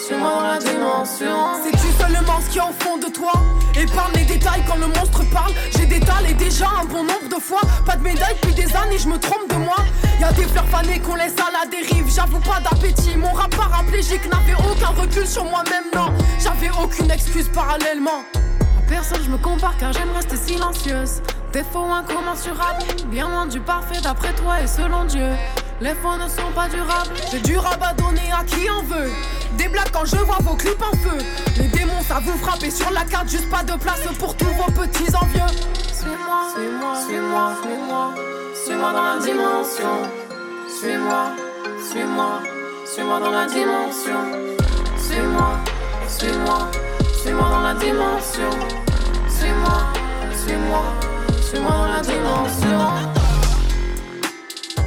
suis-moi dans la dimension. C'est tu seulement ce qui est au fond de toi. Épargne les détails quand le monstre parle. J'ai détalé déjà un bon nombre de fois. Pas de médaille depuis des années, je me trompe de moi. Y'a des fleurs fanées qu'on laisse à la dérive. J'avoue pas d'appétit. Mon rap paraplégique n'avait aucun recul sur moi-même, non. J'avais aucune excuse parallèlement. À personne je me compare car j'aime rester silencieuse. Défaut incommensurable, bien loin du parfait d'après toi et selon Dieu. Les faux ne sont pas durables. J'ai du rabat donner à qui en veut. Des blagues quand je vois vos clips en feu. Les démons, ça vous frapper sur la carte, juste pas de place pour tous vos petits envieux. Suis-moi, suis-moi, suis-moi, suis-moi. Suis-moi dans la dimension. Suis-moi, suis-moi, suis-moi dans la dimension. Suis-moi, suis-moi, suis-moi dans la dimension. Suis-moi, suis-moi, suis-moi dans la dimension.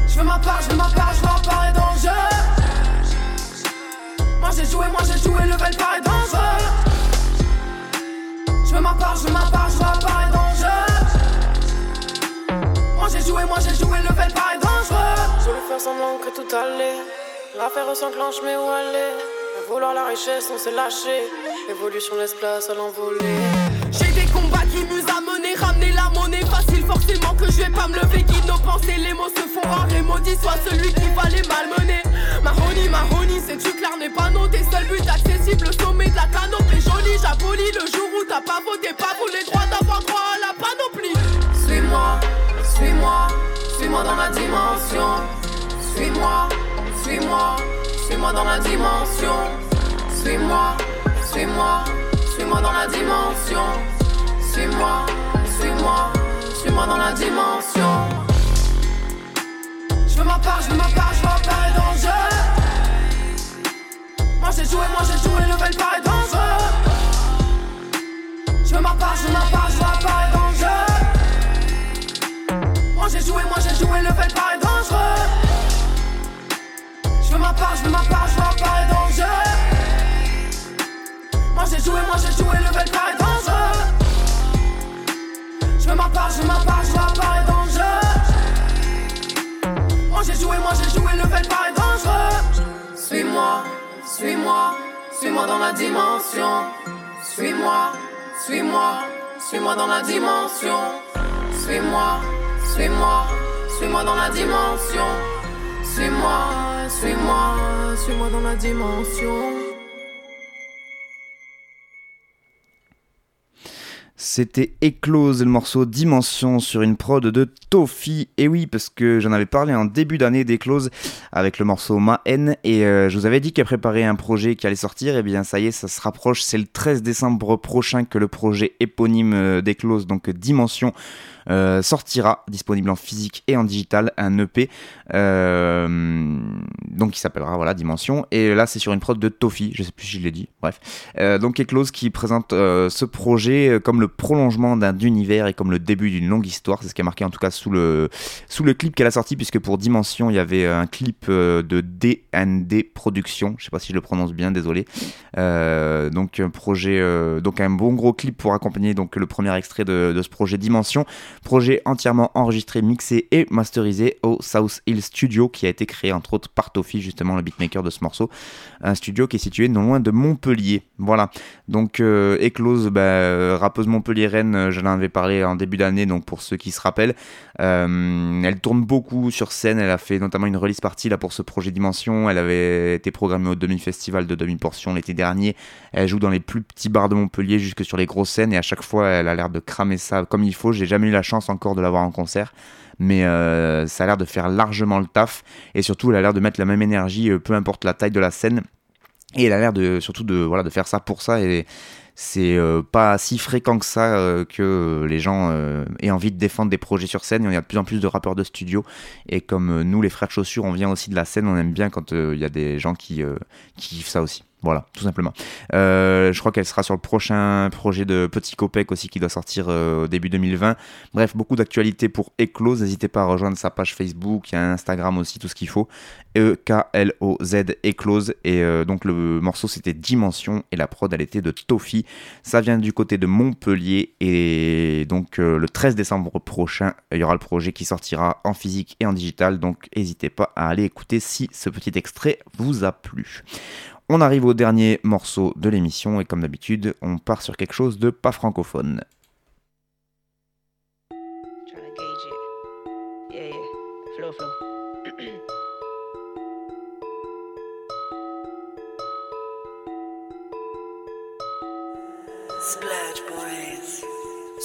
Je veux ma part, je veux ma part, je veux apparaître dans le jeu. Moi j'ai joué, moi j'ai joué, le level paraît dangereux. Je veux ma part, je veux ma part, joué, moi j'ai joué, le level paraît dangereux. Je veux faire semblant que tout allait. L'affaire s'enclenche, mais où aller? Vouloir la richesse, on s'est lâché. Évolution laisse place à l'envolée. J'ai des combats qui nous a menés, ramener la monnaie facile, forcément que je vais pas me lever. Guide nos pensées, les mots se font rares et maudit soit celui qui va les malmener. Maroni, Maroni, c'est tu clair, n'est pas noté. Seul but accessible, le sommet de la canopée. Joli, j'abolis le jour où t'as pas voté, pas vous les droits d'avoir droit à la panoplie. Suis-moi, suis-moi, suis-moi dans la dimension. Suis-moi, suis-moi, suis-moi dans la dimension. Suis-moi, suis-moi, suis-moi dans la dimension. Suis-moi, suis-moi, suis-moi dans la dimension. Je veux ma part, je veux ma part, je veux le jeu. Moi j'ai joué, moi j'ai joué, le level paraît dangereux. Je veux ma part, je veux ma part, je veux apparaître j'ai joué, moi j'ai joué, le level paraît dangereux. Je veux ma part, je veux ma part, je veux apparaître dans le. Moi j'ai joué, moi j'ai joué, le level paraît dangereux. Je veux ma part, je veux ma part, je veux apparaître dans le. Moi j'ai joué, moi j'ai joué, le level paraît dangereux. Suis-moi, suis-moi, suis-moi dans la dimension. Suis-moi, suis-moi, suis-moi dans la dimension. Suis-moi, suis-moi, suis-moi dans la dimension. Suis-moi, suis-moi, suis-moi dans la dimension. C'était Éclose, le morceau Dimension sur une prod de Tofi. Et oui, parce que j'en avais parlé en début d'année d'Éclose avec le morceau Ma haine. Et euh, je vous avais dit qu'elle préparait un projet qui allait sortir. Et bien ça y est, ça se rapproche. C'est le 13 décembre prochain que le projet éponyme euh, d'Éclose, donc Dimension, euh, sortira, disponible en physique et en digital, un EP. Euh, donc il s'appellera voilà Dimension. Et là c'est sur une prod de Tofi, je sais plus si je l'ai dit. Bref. Euh, donc Eclose qui présente ce projet comme le prolongement d'un univers et comme le début d'une longue histoire. C'est ce qui a marqué en tout cas sous le, sous le clip qu'elle a sorti, puisque pour Dimension il y avait un clip de D&D Productions. Je sais pas si je le prononce bien, désolé. donc un projet, donc un bon gros clip pour accompagner donc le premier extrait de ce projet Dimension. Projet entièrement enregistré, mixé et masterisé au South Hill Studio qui a été créé entre autres par Tofi, justement le beatmaker de ce morceau. Un studio qui est situé non loin de Montpellier. Voilà. Donc euh, Eclose, bah, rappeuse montpelliéraine, je l'en avais parlé en début d'année, donc pour ceux qui se rappellent. Euh, elle tourne beaucoup sur scène, elle a fait notamment une release party là pour ce projet Dimension. Elle avait été programmée au demi-festival de demi-portion l'été dernier. Elle joue dans les plus petits bars de Montpellier jusque sur les grosses scènes et à chaque fois elle a l'air de cramer ça comme il faut. J'ai jamais eu la la chance encore de l'avoir en concert, mais euh, ça a l'air de faire largement le taf et surtout elle a l'air de mettre la même énergie, euh, peu importe la taille de la scène. Et elle a l'air de surtout de voilà de faire ça pour ça et c'est euh, pas si fréquent que ça que les gens aient envie de défendre des projets sur scène. Il y a de plus en plus de rappeurs de studio. Et comme nous, les frères chaussures, on vient aussi de la scène, on aime bien quand il y a des gens qui, qui kiffent ça aussi. Voilà, tout simplement. Euh, je crois qu'elle sera sur le prochain projet de Petit Copec aussi qui doit sortir euh, au début 2020. Bref, beaucoup d'actualités pour Eclose. N'hésitez pas à rejoindre sa page Facebook, il y a Instagram aussi, tout ce qu'il faut. E-K-L-O-Z Eclose. Et euh, donc le morceau c'était Dimension et la prod elle était de Tofi. Ça vient du côté de Montpellier. Et donc le 13 décembre prochain, il y aura le projet qui sortira en physique et en digital. Donc n'hésitez pas à aller écouter si ce petit extrait vous a plu. On arrive au dernier morceau de l'émission et comme d'habitude, on part sur quelque chose de pas francophone.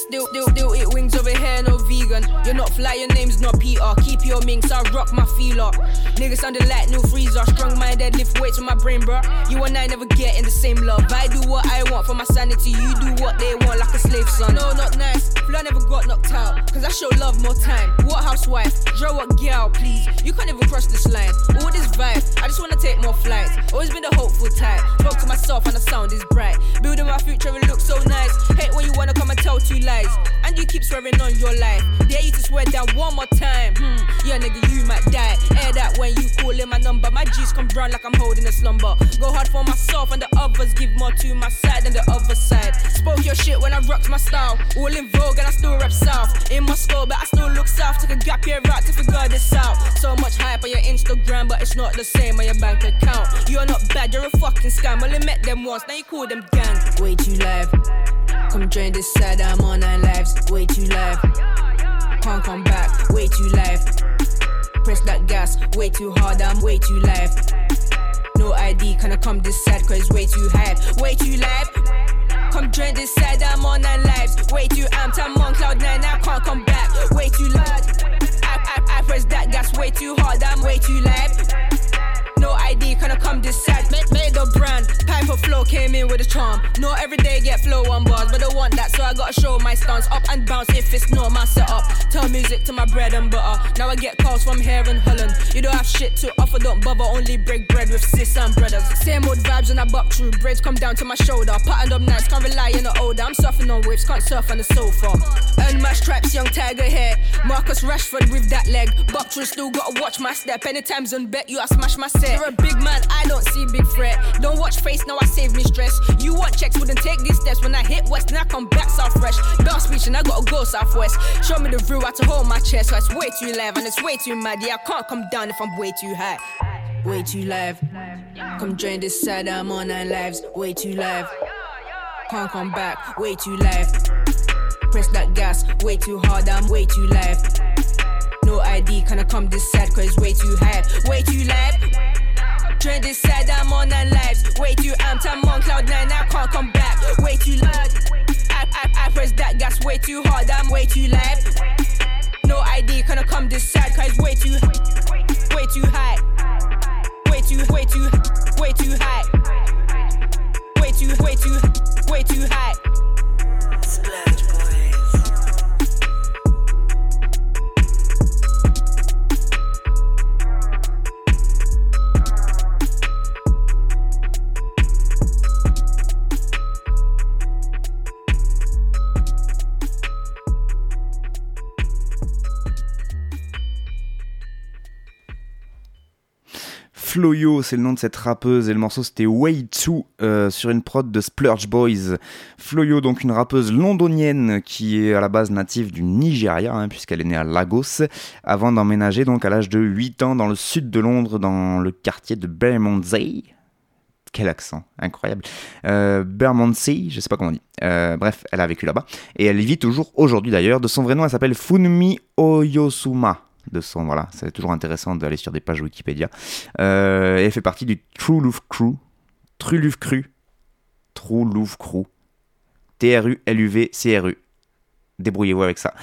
Still, still, still eat wings over here, no vegan. You're not fly, your name's not Peter. Keep your minks, I rock my feeler. Niggas sounding like new freezer. Strong minded, lift weights with my brain, bro. You and I never get in the same love. I do what I want for my sanity. You do what they want like a slave son. No, not nice. Fly never got knocked out. Cause I show love more time. What housewife? Draw what girl, please. You can't even cross this line. All this vibe, I just wanna take more flights. Always been a hopeful type. Spoke to myself and the sound is bright. Building my future, it looks so nice. Hate when you wanna come and tell two lies. And you keep swearing on your life. Dare you to swear down one more time. Hmm, yeah, nigga, you might die. Air that when you call in my number. My G's come brown like I'm holding a slumber. Go hard for myself, and the others give more to my side than the other side. Spoke your shit when I rocked my style. All in vogue, and I still rap south. In Moscow, but I still look south. Took a gap year out to figure this out. So much hype on your Instagram, but it's not the same on your bank account. You're not bad, you're a fucking scam. Only met them once, now you call them gang. Way too live. Come join this side, I'm on nine lives. Way too live. Can't come back, way too live. Press that gas, way too hard, I'm way too live. No ID, can I come this side, cause way too high. Way too live. Come join this side, I'm on nine lives. Way too amped, I'm on cloud nine, I can't come back. Way too loud. I, I, I press that gas, way too hard, I'm way too live. No ID, I come this side? Made, made the brand. Piper flow came in with a charm. Not every day get flow on bars, but I want that, so I gotta show my stance. Up and bounce if it's not my setup. Tell music to my bread and butter. Now I get calls from here in Holland. You don't have shit to offer, don't bother. Only break bread with sis and brothers. Same old vibes when I buck through. Braids come down to my shoulder. Patterned up nice, can't rely on the older. I'm surfing on waves, can't surf on the sofa. Earn my stripes, young tiger hair. Marcus Rashford with that leg. Buck through, still gotta watch my step. Anytime's on bet you, I smash my set. You're a big man, I don't see big threat. Don't watch face, now I save me stress. You want checks, wouldn't take these steps. When I hit west, then I come back south fresh. Bounce speech, and I gotta go southwest. Show me the view, I to hold my chest. So it's way too live, and it's way too mad. Yeah, I can't come down if I'm way too high. Way too live. Come join this side, I'm on nine lives. Way too live. Can't come back, way too live. Press that gas, way too hard, I'm way too live. No ID, can I come this side, cause it's way too high. Way too live. Join this side, I'm on nine lives. Way too amped, I'm on cloud nine, I can't come back. Way too loud. I, I, I press that gas way too hard, I'm way too live. No ID, I come this side, cause it's way too, Floyo, c'est le nom de cette rappeuse et le morceau c'était Way Too euh, sur une prod de Splurge Boys. Floyo, donc une rappeuse londonienne qui est à la base native du Nigeria, hein, puisqu'elle est née à Lagos, avant d'emménager donc à l'âge de 8 ans dans le sud de Londres, dans le quartier de Bermondsey. Quel accent, incroyable. Euh, Bermondsey, je sais pas comment on dit. Euh, bref, elle a vécu là-bas. Et elle y vit toujours aujourd'hui d'ailleurs. De son vrai nom, elle s'appelle Funmi Oyosuma de son. Voilà, c'est toujours intéressant d'aller sur des pages Wikipédia. Euh, elle fait partie du True Love Crew. True Love Crew. True Crew. T-R-U-L-U-V-C-R-U. débrouillez-vous avec ça.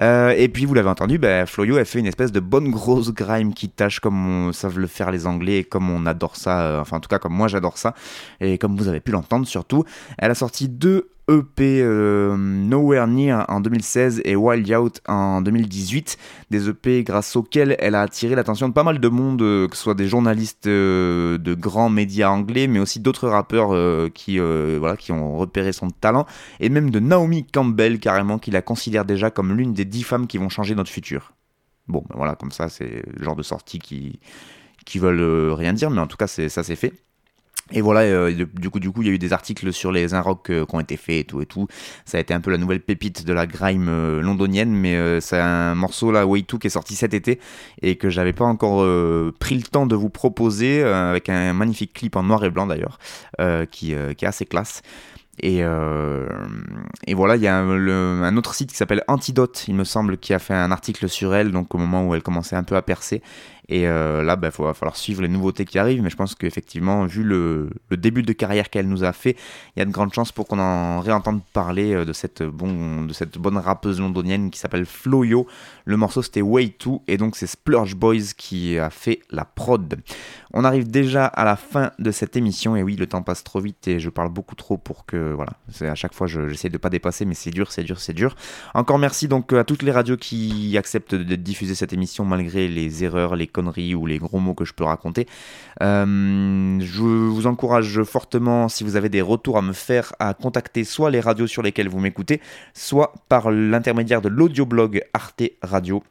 Euh, et puis vous l'avez entendu, bah, Floyo a fait une espèce de bonne grosse grime qui tâche comme on, savent le faire les Anglais et comme on adore ça, euh, enfin en tout cas comme moi j'adore ça, et comme vous avez pu l'entendre surtout. Elle a sorti deux EP euh, Nowhere Near en 2016 et Wild Out en 2018, des EP grâce auxquels elle a attiré l'attention de pas mal de monde, euh, que ce soit des journalistes euh, de grands médias anglais, mais aussi d'autres rappeurs qui, voilà, qui ont repéré son talent, et même de Naomi Campbell carrément, qui la considère déjà comme l'une des dix femmes qui vont changer notre futur. Bon, ben voilà, comme ça, c'est le genre de sortie qui, qui veulent rien dire, mais en tout cas, ça c'est fait. Et voilà, euh, du coup, du coup, il y a eu des articles sur les Inrock euh, qui ont été faits et tout et tout. Ça a été un peu la nouvelle pépite de la grime euh, londonienne, mais c'est un morceau là, Way 2 qui est sorti cet été et que j'avais pas encore pris le temps de vous proposer avec un magnifique clip en noir et blanc d'ailleurs, qui, est assez classe. Et, et, voilà, il y a un, un autre site qui s'appelle Antidote, il me semble, qui a fait un article sur elle, donc au moment où elle commençait un peu à percer. Et euh, là, il bah, va falloir suivre les nouveautés qui arrivent. Mais je pense qu'effectivement, vu le, début de carrière qu'elle nous a fait, il y a de grandes chances pour qu'on en réentende parler euh, de cette, bon, de cette bonne rappeuse londonienne qui s'appelle Floyo. Le morceau c'était Way 2 et donc c'est Splurge Boys qui a fait la prod. On arrive déjà à la fin de cette émission et oui, le temps passe trop vite et je parle beaucoup trop pour que voilà, à chaque fois j'essaie de pas dépasser mais c'est dur, c'est dur, c'est dur. Encore merci donc à toutes les radios qui acceptent de diffuser cette émission malgré les erreurs, les conneries ou les gros mots que je peux raconter. Euh, je vous encourage fortement, si vous avez des retours à me faire, à contacter soit les radios sur lesquelles vous m'écoutez, soit par l'intermédiaire de l'audioblog Arte Radio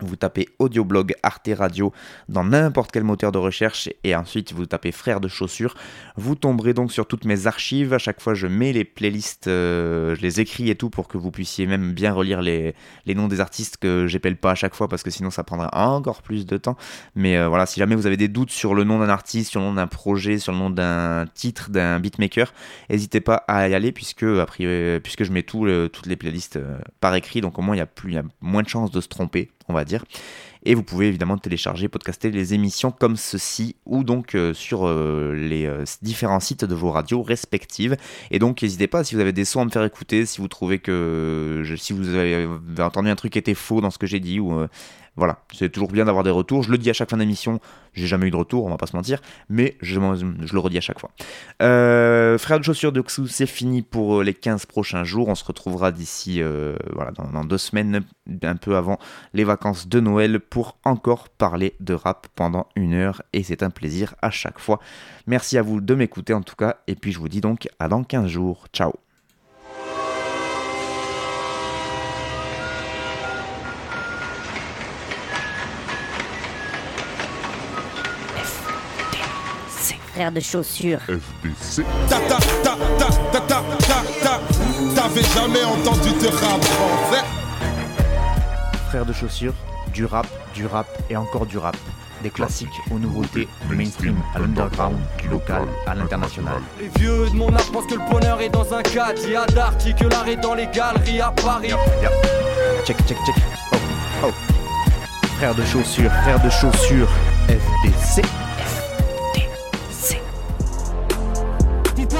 vous tapez audioblog Arte Radio dans n'importe quel moteur de recherche et ensuite vous tapez frère de chaussures. Vous tomberez donc sur toutes mes archives. À chaque fois, je mets les playlists, euh, je les écris et tout pour que vous puissiez même bien relire les, noms des artistes que j'appelle pas à chaque fois parce que sinon ça prendrait encore plus de temps. Mais euh, voilà, si jamais vous avez des doutes sur le nom d'un artiste, sur le nom d'un projet, sur le nom d'un titre, d'un beatmaker, n'hésitez pas à y aller puisque, après, puisque je mets tout, toutes les playlists euh, par écrit. Donc au moins, il y, y a moins de chances de se tromper on va dire. Et vous pouvez évidemment télécharger, podcaster les émissions comme ceci ou donc euh, sur euh, les euh, différents sites de vos radios respectives. Et donc n'hésitez pas si vous avez des sons à me faire écouter, si vous trouvez que si vous avez entendu un truc qui était faux dans ce que j'ai dit ou voilà, c'est toujours bien d'avoir des retours. Je le dis à chaque fin d'émission, j'ai jamais eu de retour, on va pas se mentir, mais je, le redis à chaque fois. Euh, frère de chaussures de Xu, c'est fini pour euh, les 15 prochains jours. On se retrouvera d'ici euh, voilà, dans, deux semaines, un peu avant les vacances de Noël, pour encore parler de rap pendant une heure. Et c'est un plaisir à chaque fois. Merci à vous de m'écouter en tout cas. Et puis je vous dis donc à dans 15 jours. Ciao de chaussures. FBC. Ta ta ta ta ta ta ta ta. T'avais jamais entendu de rap français Frère de chaussures, du rap, du rap et encore du rap. Des classiques aux nouveautés, du mainstream à l'underground, du local à l'international. Les vieux de mon âge pensent que le bonheur est dans un cadre. Il y a que l'art est dans les galeries à Paris. Check, check, check. Oh, oh. Frère de chaussures, frère de chaussures, FBC.